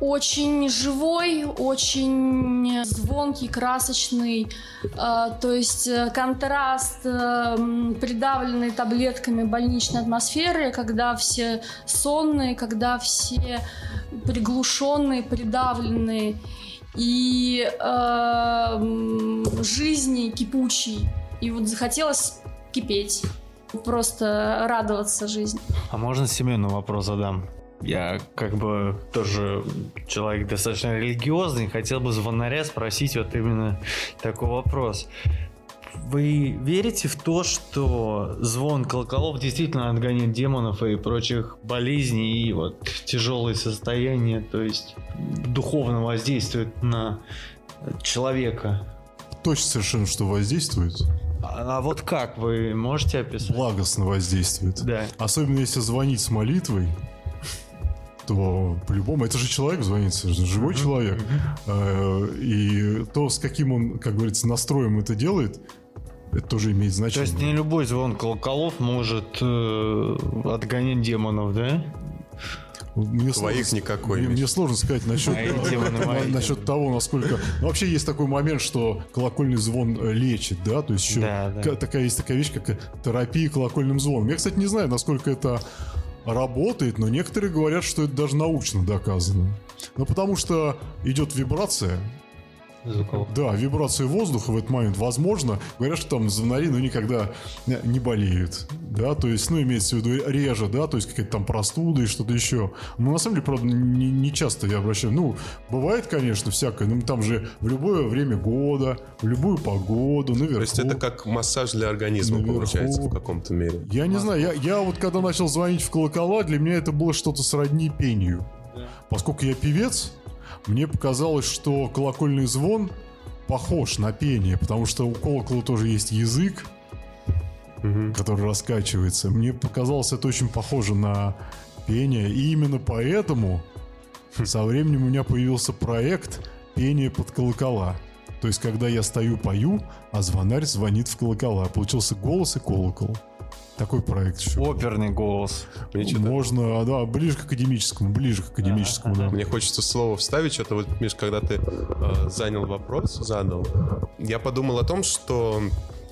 очень живой, очень звонкий, красочный, э, то есть э, контраст э, м, придавленной таблетками больничной атмосферы, когда все сонные, когда все приглушенные, придавленные и э, жизни кипучий. И вот захотелось кипеть, просто радоваться жизни. А можно Семену вопрос задам? Я как бы тоже человек достаточно религиозный, хотел бы звонаря спросить вот именно такой вопрос. Вы верите в то, что звон колоколов действительно отгоняет демонов и прочих болезней и вот тяжелые состояния, то есть духовно воздействует на человека? Точно совершенно, что воздействует. А, а вот как вы можете описать? Благостно воздействует. Да. Особенно если звонить с молитвой, то по-любому, это же человек звонит, это живой человек. Э, И то, с каким он, как говорится, настроем это делает, это тоже имеет То есть не значение. любой звон колоколов может э, отгонять демонов, да? Мне Твоих сложно- никакой, Мне, мне сложно сказать насчет, Мои демоны, мои насчет того, насколько... Ну, вообще есть такой момент, что колокольный звон э, лечит, да? То есть еще Да, да. ка- такая есть такая вещь, как терапия колокольным звоном. Я, кстати, не знаю, насколько это работает, но некоторые говорят, что это даже научно доказано. Ну, потому что идет вибрация, да, вибрация воздуха в этот момент, возможно, говорят, что там звонари, ну, никогда не- болеют, да, то есть, ну, имеется в виду реже, да, то есть какая-то там простуда и что-то еще. Но на самом деле, правда, не, не часто я обращаю, ну, бывает, конечно, всякое, но там же в любое время года, в любую погоду, наверху. То есть это как массаж для организма Наверху. получается в каком-то мере. Я не знаю, я, я вот когда начал звонить в колокола, для меня это было что-то сродни пению. Поскольку я певец, мне показалось, что колокольный звон похож на пение, потому что у колокола тоже есть язык, Мгм. который раскачивается. Мне показалось это очень похоже на пение, и именно поэтому Со временем у меня появился проект пение под колокола. То есть, когда я стою, пою, а звонарь звонит в колокола. Получился голос и колокол. Такой проект еще. Оперный голос. Можно, а, да, ближе к академическому, ближе к академическому, да. Мне хочется слово вставить, что-то вот, Миш, когда ты э, занял вопрос, задал, я подумал о том, что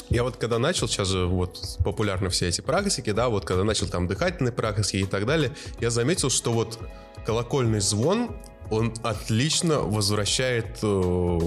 я вот когда начал, сейчас же вот популярны все эти практики, да, вот когда начал там дыхательные практики и так далее, я заметил, что вот колокольный звон, он отлично возвращает, э,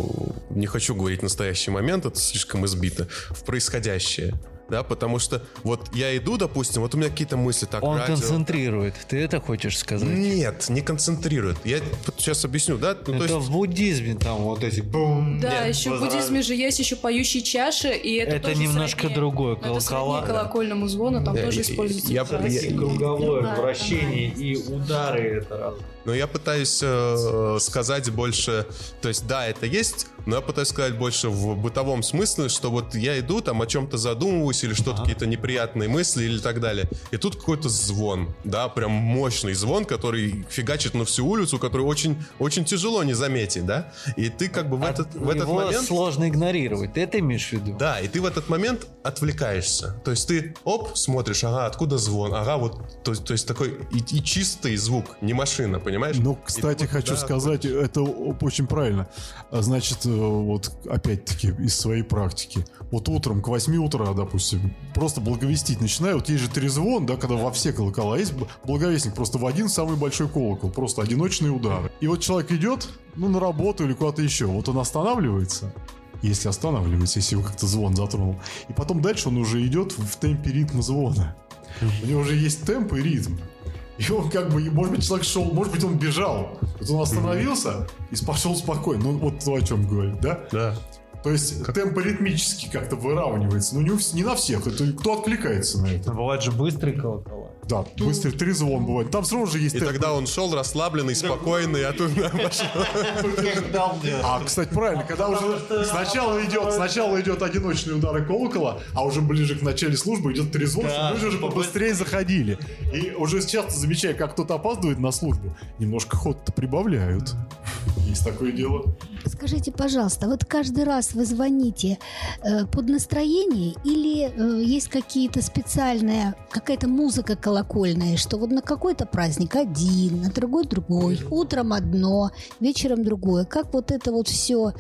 не хочу говорить настоящий момент, это слишком избито, в происходящее. Да, потому что вот я иду, допустим, вот у меня какие-то мысли так Он радио- концентрирует. Ты это хочешь сказать? Нет, не концентрирует. Я сейчас объясню, да? Ну, то это есть, в буддизме там вот эти бум. Да, Нет, еще в возра- буддизме же есть еще поющие чаши, и это, Это тоже немножко сродни- другое. ну, Это Колокола. колокольному звону, там Я- тоже я- используется. я- фраза. я- Круговое Да, вращение и удары это разное. Но я пытаюсь э, сказать больше, то есть, да, это есть, но я пытаюсь сказать больше в бытовом смысле, что вот я иду, там о чем-то задумываюсь, или что-то, какие-то неприятные мысли или так далее. И тут какой-то звон, да, прям мощный звон, который фигачит на всю улицу, который очень, очень тяжело не заметить, да. И ты как бы в этот, в этот момент... сложно игнорировать. Ты это имеешь в виду? Да, и ты в этот момент отвлекаешься. То есть ты, оп, смотришь, ага, откуда звон, ага, вот, то, то есть такой и, и чистый звук, не машина, понимаешь? Ну, кстати, вот, хочу да, сказать, это о- очень правильно. А, Значит, э, вот опять-таки из своей практики. Вот утром к 8 утра, допустим, просто благовестить начинаю. Вот есть же трезвон, да, когда во все колокола. А есть благовестник просто в один самый большой колокол. Просто одиночные удары. И вот человек идет, ну, на работу или куда-то еще. Вот он останавливается, если останавливается, если его как-то звон затронул. И потом дальше он уже идет в темпе ритма звона. У него уже есть темп и ритм. И он как бы, может быть, человек шел, может быть, он бежал. Вот он остановился и пошел спокойно. Ну, вот то, о чем говорит, да? Да. То есть темп ритмически как-то выравнивается. Но не, не на всех. Это кто откликается на это? Бывают же быстрые колокола. Да, быстрый трезвон бывает. Там равно же есть И темп. тогда он шел расслабленный, спокойный, а тут. А, кстати, правильно, когда уже сначала идет, сначала идет одиночные удары колокола, а уже ближе к начале службы идет трезвон, чтобы люди уже побыстрее заходили. И уже часто замечая, как кто-то опаздывает на службу, немножко ход-то прибавляют. Есть такое дело. Скажите, пожалуйста, вот каждый раз вы звоните э, под настроение или э, есть какие-то специальная, какая-то музыка колокольная, что вот на какой-то праздник один, на другой другой, утром одно, вечером другое. Как вот это вот все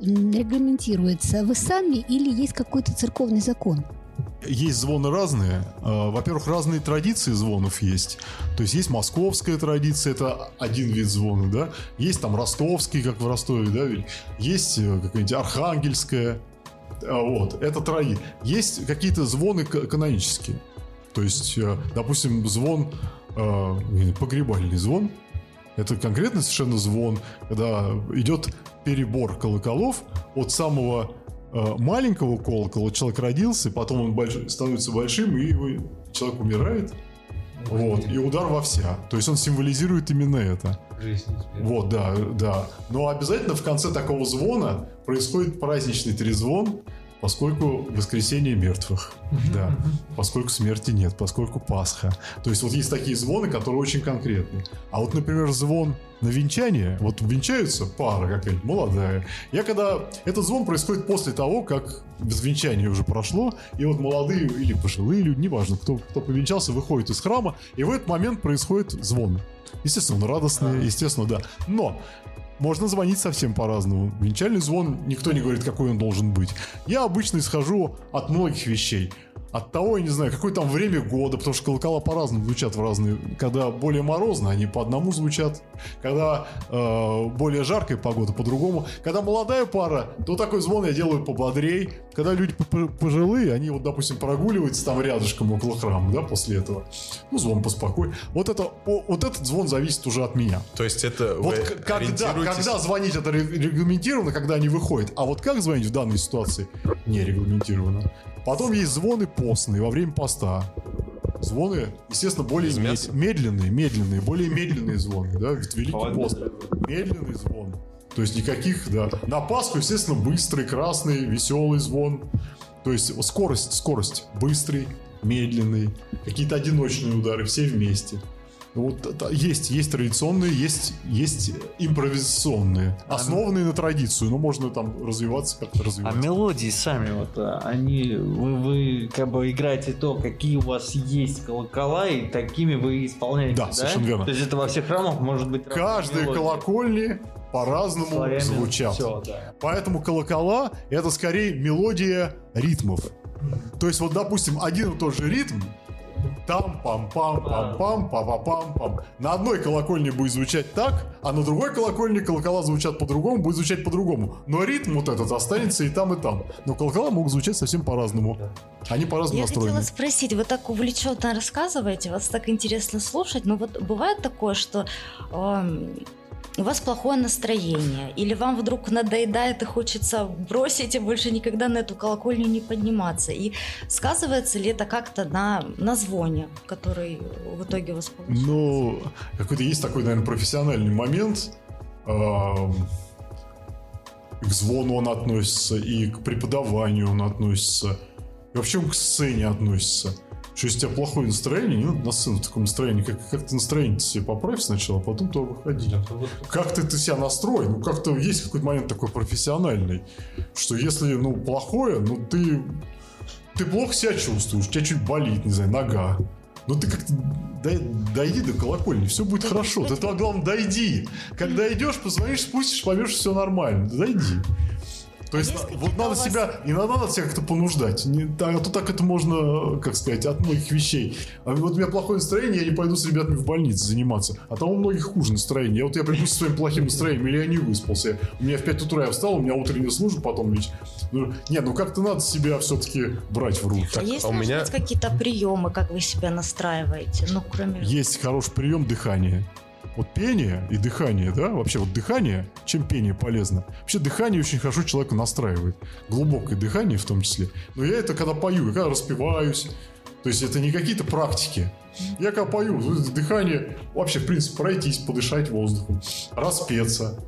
регламентируется? Вы сами или есть какой-то церковный закон? Есть звоны разные. Э, Во-первых, разные традиции звонов есть. То есть есть московская традиция, это один вид звона, да. Есть там ростовский, как в Ростове, да, ведь. Есть э, какая-нибудь архангельская. А, Вот, это трои. Есть какие-то звоны канонические. То есть, э, допустим, звон, э, погребальный звон, это конкретный совершенно звон, когда идет перебор колоколов от самого э, маленького колокола человек родился, потом он больш- становится большим, и человек умирает. Вот, и удар во вся. То есть он символизирует именно это. Вот, да, да. Но обязательно в конце такого звона происходит праздничный трезвон, поскольку воскресение мертвых. Да. Поскольку смерти нет, поскольку Пасха. То есть вот есть такие звоны, которые очень конкретны. А вот, например, звон на венчание, вот венчаются пара какая-нибудь молодая. Я когда... Этот звон происходит после того, как венчание уже прошло, и вот молодые или пожилые люди, неважно, кто, кто повенчался, выходит из храма, и в этот момент происходит звон. Естественно, он радостный, естественно, да. Но можно звонить совсем по-разному. Венчальный звон, никто не говорит, какой он должен быть. Я обычно исхожу от многих вещей. От того, я не знаю, какое там время года, потому что колокола по-разному звучат в разные... Когда более морозно, они по одному звучат. Когда э, более жаркая погода, по-другому. Когда молодая пара, то такой звон я делаю пободрей. Когда люди по- пожилые, они вот, допустим, прогуливаются там рядышком около храма, да, после этого. Ну, звон поспокойнее. Вот, это, вот этот звон зависит уже от меня. То есть это Вот вы когда, ориентируетесь- когда звонить это ре- регламентировано, когда они выходят. А вот как звонить в данной ситуации не регламентировано. Потом есть звоны постные во время поста. Звоны, естественно, более мед- медленные, медленные, более медленные звоны, да, ведь Великий Холодный. пост. Медленный звон. То есть никаких, да. На Пасху, естественно, быстрый, красный, веселый звон. То есть скорость, скорость. Быстрый, медленный. Какие-то одиночные удары, все вместе. Вот это- есть, есть традиционные, есть, есть импровизационные, основанные на традицию, но можно там развиваться как-то А развивать. мелодии сами, вот а, они, вы, вы как бы играете то, какие у вас есть колокола, и такими вы исполняете, Да, совершенно верно. То есть это во всех храмах может быть разные Каждые мелодии. колокольни по-разному звучат. Все, да. Поэтому колокола это скорее мелодия ритмов. То есть вот, допустим, один и тот же ритм, там пам пам пам пам пам пам пам На одной колокольне будет звучать так, а на другой колокольне колокола звучат по-другому, будет звучать по-другому. Но ритм вот этот останется и там, и там. Но колокола могут звучать совсем по-разному. Они по-разному Я настроены. хотела спросить, вы так увлеченно рассказываете, вас так интересно слушать, но вот бывает такое, что э, у вас плохое настроение, или вам вдруг надоедает и хочется бросить и больше никогда на эту колокольню не подниматься. И сказывается ли это как-то на, на звоне, который в итоге у вас получился? Ну, какой-то есть такой, наверное, профессиональный момент. К звону он относится, и к преподаванию он относится, и вообще он к сцене относится. Что если у тебя плохое настроение, не надо на сцену в таком настроении. Как, как ты настроение себе поправь сначала, а потом то выходи. Как ты, ты себя настроен? Ну, как-то есть какой-то момент такой профессиональный, что если, ну, плохое, ну, ты, ты плохо себя чувствуешь, у тебя чуть болит, не знаю, нога. Ну ты как-то дай- дойди до колокольни, все будет хорошо. Ты того главное дойди. Когда идешь, позвонишь, спустишь, поймешь, все нормально. Дойди. То есть, есть на- какие-то вот надо вас- себя, иногда надо себя как-то понуждать. Не, так- а то так это можно, как сказать, от многих вещей. А вот у меня плохое настроение, я не пойду с ребятами в больницу заниматься. А там у многих хуже настроение. Я вот я приду со своим плохим настроением, или я не выспался. У меня в 5 утра я встал, у меня утренняя служба потом ведь. Ну, нет, ну как-то надо себя все-таки брать в руки. А есть, а у меня- какие-то приемы, как вы себя настраиваете? Ну, кроме... Есть хороший прием дыхания. Вот пение и дыхание, да, вообще вот дыхание, чем пение полезно. Вообще дыхание очень хорошо человека настраивает. Глубокое дыхание в том числе. Но я это когда пою, я когда распеваюсь. То есть это не какие-то практики. Я когда пою, дыхание, вообще, в принципе, пройтись, подышать воздухом, распеться,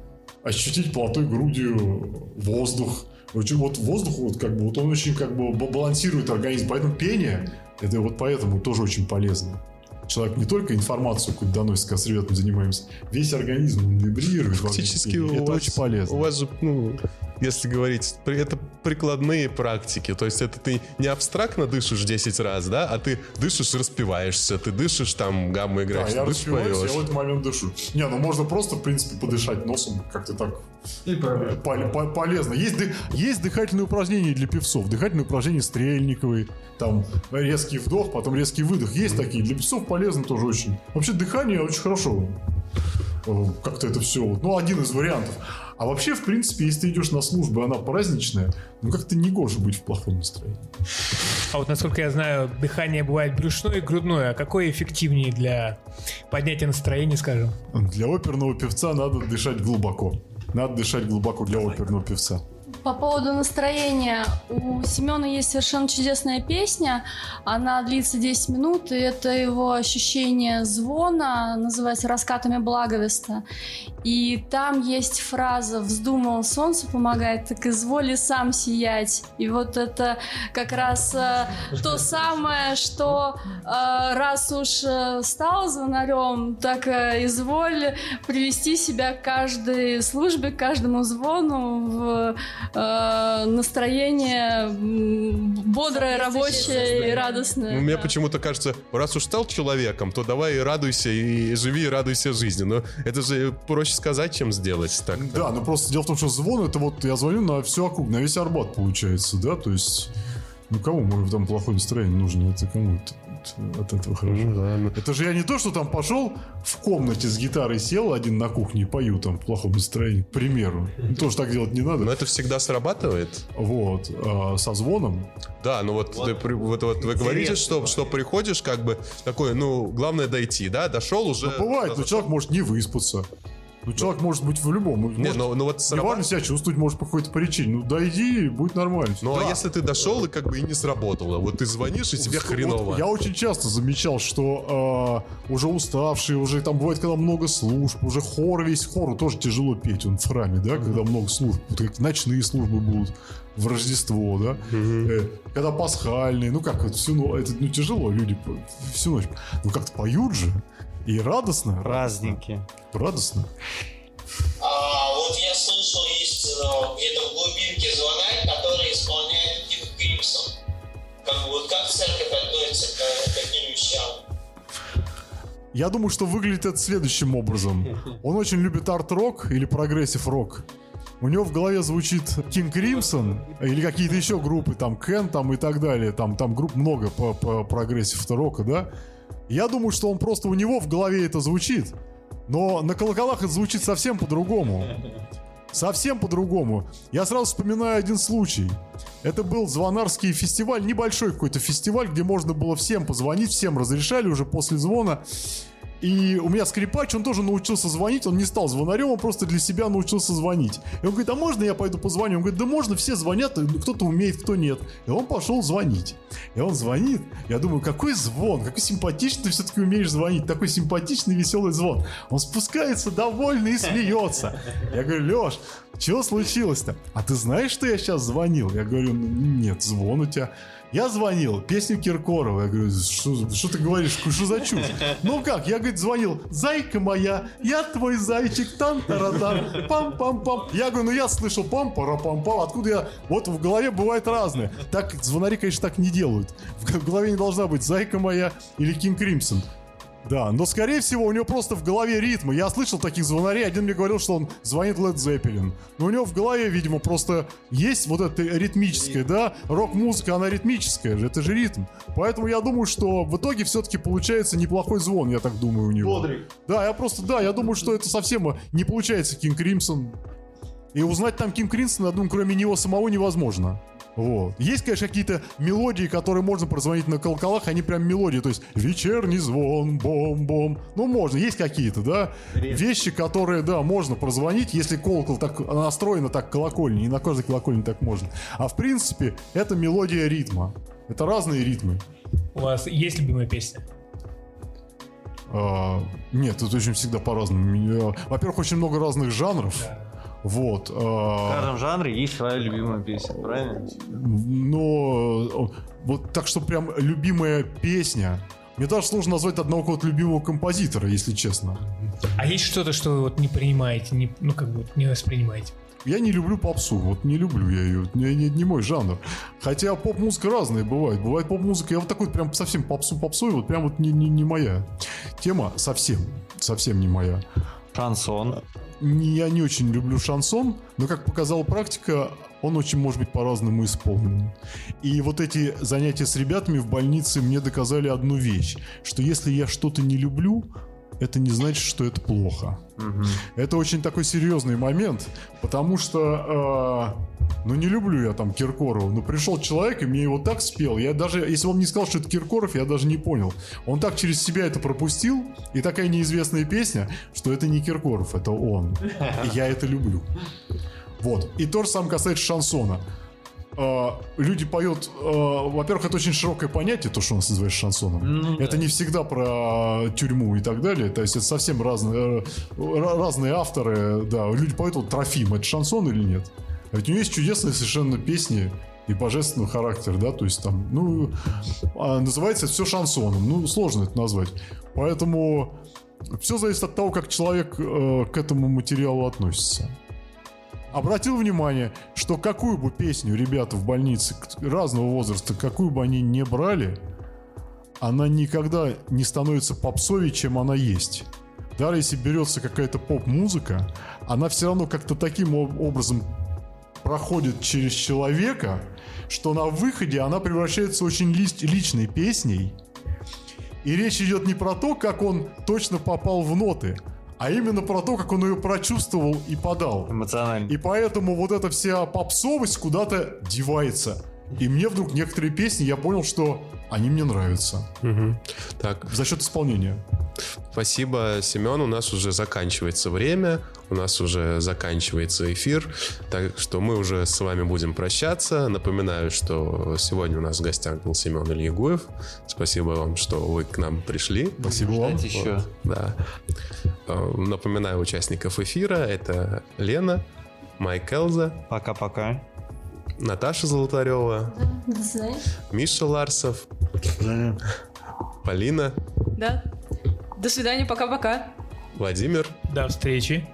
ощутить плотой грудью воздух. Вот воздух, вот как бы, вот он очень как бы ба- балансирует организм. Поэтому пение, это вот поэтому тоже очень полезно человек не только информацию какую-то доносит, когда с ребятами занимаемся, весь организм он вибрирует. Фактически это вас, очень полезно. У вас же, ну, если говорить, это прикладные практики. То есть это ты не абстрактно дышишь 10 раз, да, а ты дышишь и распиваешься, ты дышишь там, гамму Да, играешь, я ты дышишь, поешь. я в этот момент дышу. Не, ну можно просто, в принципе, подышать носом, как-то так пол- по- полезно. Есть, ды- есть дыхательные упражнения для певцов. Дыхательные упражнения стрельниковые, там резкий вдох, потом резкий выдох. Есть такие. Для певцов полезно тоже очень. Вообще дыхание очень хорошо. э, Как-то это все. Ну, один из вариантов. А вообще, в принципе, если ты идешь на службу, она праздничная, ну как-то не гоже быть в плохом настроении. А вот насколько я знаю, дыхание бывает брюшное и грудное. А какое эффективнее для поднятия настроения, скажем? Для оперного певца надо дышать глубоко. Надо дышать глубоко для оперного певца. По поводу настроения. У Семена есть совершенно чудесная песня. Она длится 10 минут, и это его ощущение звона, называется «Раскатами благовеста». И там есть фраза «Вздумал солнце помогает, так изволи сам сиять». И вот это как раз э, то самое, что э, раз уж э, стал звонарем, так э, изволь привести себя к каждой службе, к каждому звону в э, настроение бодрое, рабочее и радостное. Ну, мне да. почему-то кажется, раз уж стал человеком, то давай и радуйся, и живи, и радуйся жизни. Но это же проще сказать, чем сделать. Так Да, но просто дело в том, что звон это вот я звоню на всю округу, на весь Арбат получается, да, то есть ну кому может там плохое настроение нужно, это кому от этого хорошо. Ну, ладно. Это же я не то, что там пошел в комнате с гитарой сел один на кухне и пою там в плохом настроении, к примеру. Ну, Тоже так делать не надо. Но это всегда срабатывает. Вот, а, со звоном. Да, ну вот, ты при- вот, вот вы говорите, что, что приходишь, как бы такой, ну, главное дойти, да, дошел уже. Ну, бывает, но человек может не выспаться. Ну, человек может быть в любом. Не, может ну, ну вот неважно срабатывает. себя чувствовать может по какой-то причине. Ну, дойди, будет нормально. Ну, Да. а если ты дошел и как бы и не сработало? Вот ты звонишь, и тебе Вот хреново. я очень часто замечал, что э, уже уставшие, уже там бывает, когда много служб, уже хор весь хору тоже тяжело петь, он в храме, да, когда много служб, вот как ночные службы будут в Рождество, да, Э, когда пасхальные, ну как вот всю ночь, это ну тяжело, люди всю ночь, ну как-то поют же, И радостно. Праздники. Радостно. А, вот я слышал, есть э, где-то в глубинке звонарь, который исполняет King Crimson. Как, вот как церковь относится к, к таким вещам? Я думаю, что выглядит это следующим образом. Он очень любит арт-рок или прогрессив-рок. У него в голове звучит King Crimson или какие-то еще группы, там Can там и так далее. Там, там групп много по, по прогрессив рока, да? Я думаю, что он просто у него в голове это звучит. Но на колоколах это звучит совсем по-другому. Совсем по-другому. Я сразу вспоминаю один случай. Это был Звонарский фестиваль, небольшой какой-то фестиваль, где можно было всем позвонить, всем разрешали уже после звона. И у меня скрипач, он тоже научился звонить, он не стал звонарем, он просто для себя научился звонить. И он говорит, а можно я пойду позвоню? Он говорит, да можно, все звонят, кто-то умеет, кто нет. И он пошел звонить. И он звонит, я думаю, какой звон, какой симпатичный ты все-таки умеешь звонить, такой симпатичный, веселый звон. Он спускается довольный и смеется. Я говорю, Леш, что случилось-то? А ты знаешь, что я сейчас звонил? Я говорю, нет, звон у тебя. Я звонил, песню Киркорова. Я говорю, что, что ты говоришь, что за чушь? Ну как, я, говорит, звонил, зайка моя, я твой зайчик, там тарадан, пам-пам-пам. Я говорю, ну я слышал пам пара пам пам откуда я... Вот в голове бывает разное. Так, звонари, конечно, так не делают. В голове не должна быть зайка моя или Кинг Кримсон. Да, но скорее всего у него просто в голове ритмы. Я слышал таких звонарей, один мне говорил, что он звонит Led Zeppelin. Но у него в голове, видимо, просто есть вот это ритмическое, да? Рок-музыка, она ритмическая же, это же ритм. Поэтому я думаю, что в итоге все-таки получается неплохой звон, я так думаю, у него. Бодрый. Да, я просто, да, я думаю, что это совсем не получается Кинг Кримсон. И узнать там Ким Кринсона, я думаю, кроме него самого невозможно. Вот. Есть, конечно, какие-то мелодии, которые можно прозвонить на колоколах, они прям мелодии, то есть вечерний звон, бом-бом. Ну, можно, есть какие-то, да, вещи, которые, да, можно прозвонить, если колокол так настроено так колокольни, и на каждой колокольне так можно. А в принципе, это мелодия ритма. Это разные ритмы. У вас есть любимая песня? А, нет, тут очень всегда по-разному. Во-первых, очень много разных жанров. Да. Вот. В каждом жанре есть своя любимая песня, правильно? Но вот так что прям любимая песня. Мне даже сложно назвать одного какого-то любимого композитора, если честно. А есть что-то, что вы вот не принимаете, не, ну как бы не воспринимаете? Я не люблю попсу, вот не люблю я ее, не, не, не мой жанр. Хотя поп-музыка разная бывает. Бывает поп-музыка, я вот такой прям совсем попсу попсой, вот прям вот не, не, не моя тема, совсем, совсем не моя. Шансон я не очень люблю шансон, но, как показала практика, он очень может быть по-разному исполнен. И вот эти занятия с ребятами в больнице мне доказали одну вещь, что если я что-то не люблю, это не значит, что это плохо. Угу. Это очень такой серьезный момент, потому что, э, ну не люблю я там Киркорова, но пришел человек и мне его так спел, я даже, если он не сказал, что это Киркоров, я даже не понял. Он так через себя это пропустил, и такая неизвестная песня, что это не Киркоров, это он. И я это люблю. Вот. И то же самое касается шансона. Э, люди поют, э, во-первых, это очень широкое понятие, то, что у нас называется шансоном. Ну, это да. не всегда про тюрьму и так далее. То есть это совсем разные, э, разные авторы. Да, люди поют, вот Трофим, это шансон или нет? А ведь у него есть чудесные совершенно песни и божественный характер, да, то есть там, ну, а называется все шансоном, ну, сложно это назвать. Поэтому все зависит от того, как человек э, к этому материалу относится обратил внимание, что какую бы песню ребята в больнице разного возраста, какую бы они не брали, она никогда не становится попсовее, чем она есть. Даже если берется какая-то поп-музыка, она все равно как-то таким образом проходит через человека, что на выходе она превращается в очень личной песней. И речь идет не про то, как он точно попал в ноты, а именно про то, как он ее прочувствовал и подал. Эмоционально. И поэтому вот эта вся попсовость куда-то девается. И мне вдруг некоторые песни, я понял, что они мне нравятся. Угу. Так. За счет исполнения. Спасибо, Семен. У нас уже заканчивается время, у нас уже заканчивается эфир, так что мы уже с вами будем прощаться. Напоминаю, что сегодня у нас в гостях был Семен Ильягуев. Спасибо вам, что вы к нам пришли. Спасибо вам. еще. Вот, да. Э, напоминаю участников эфира. Это Лена, Майк Элза. Пока-пока. Наташа Золотарева. Да. Миша Ларсов. Да. Полина. Да. До свидания, пока-пока. Владимир, До встречи.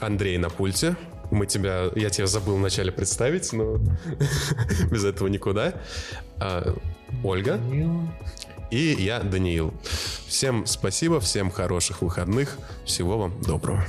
Андрей на пульте. Мы тебя, я тебя забыл вначале представить, но без этого никуда. А, Ольга. И я, Даниил. Всем спасибо, всем хороших выходных. Всего вам доброго.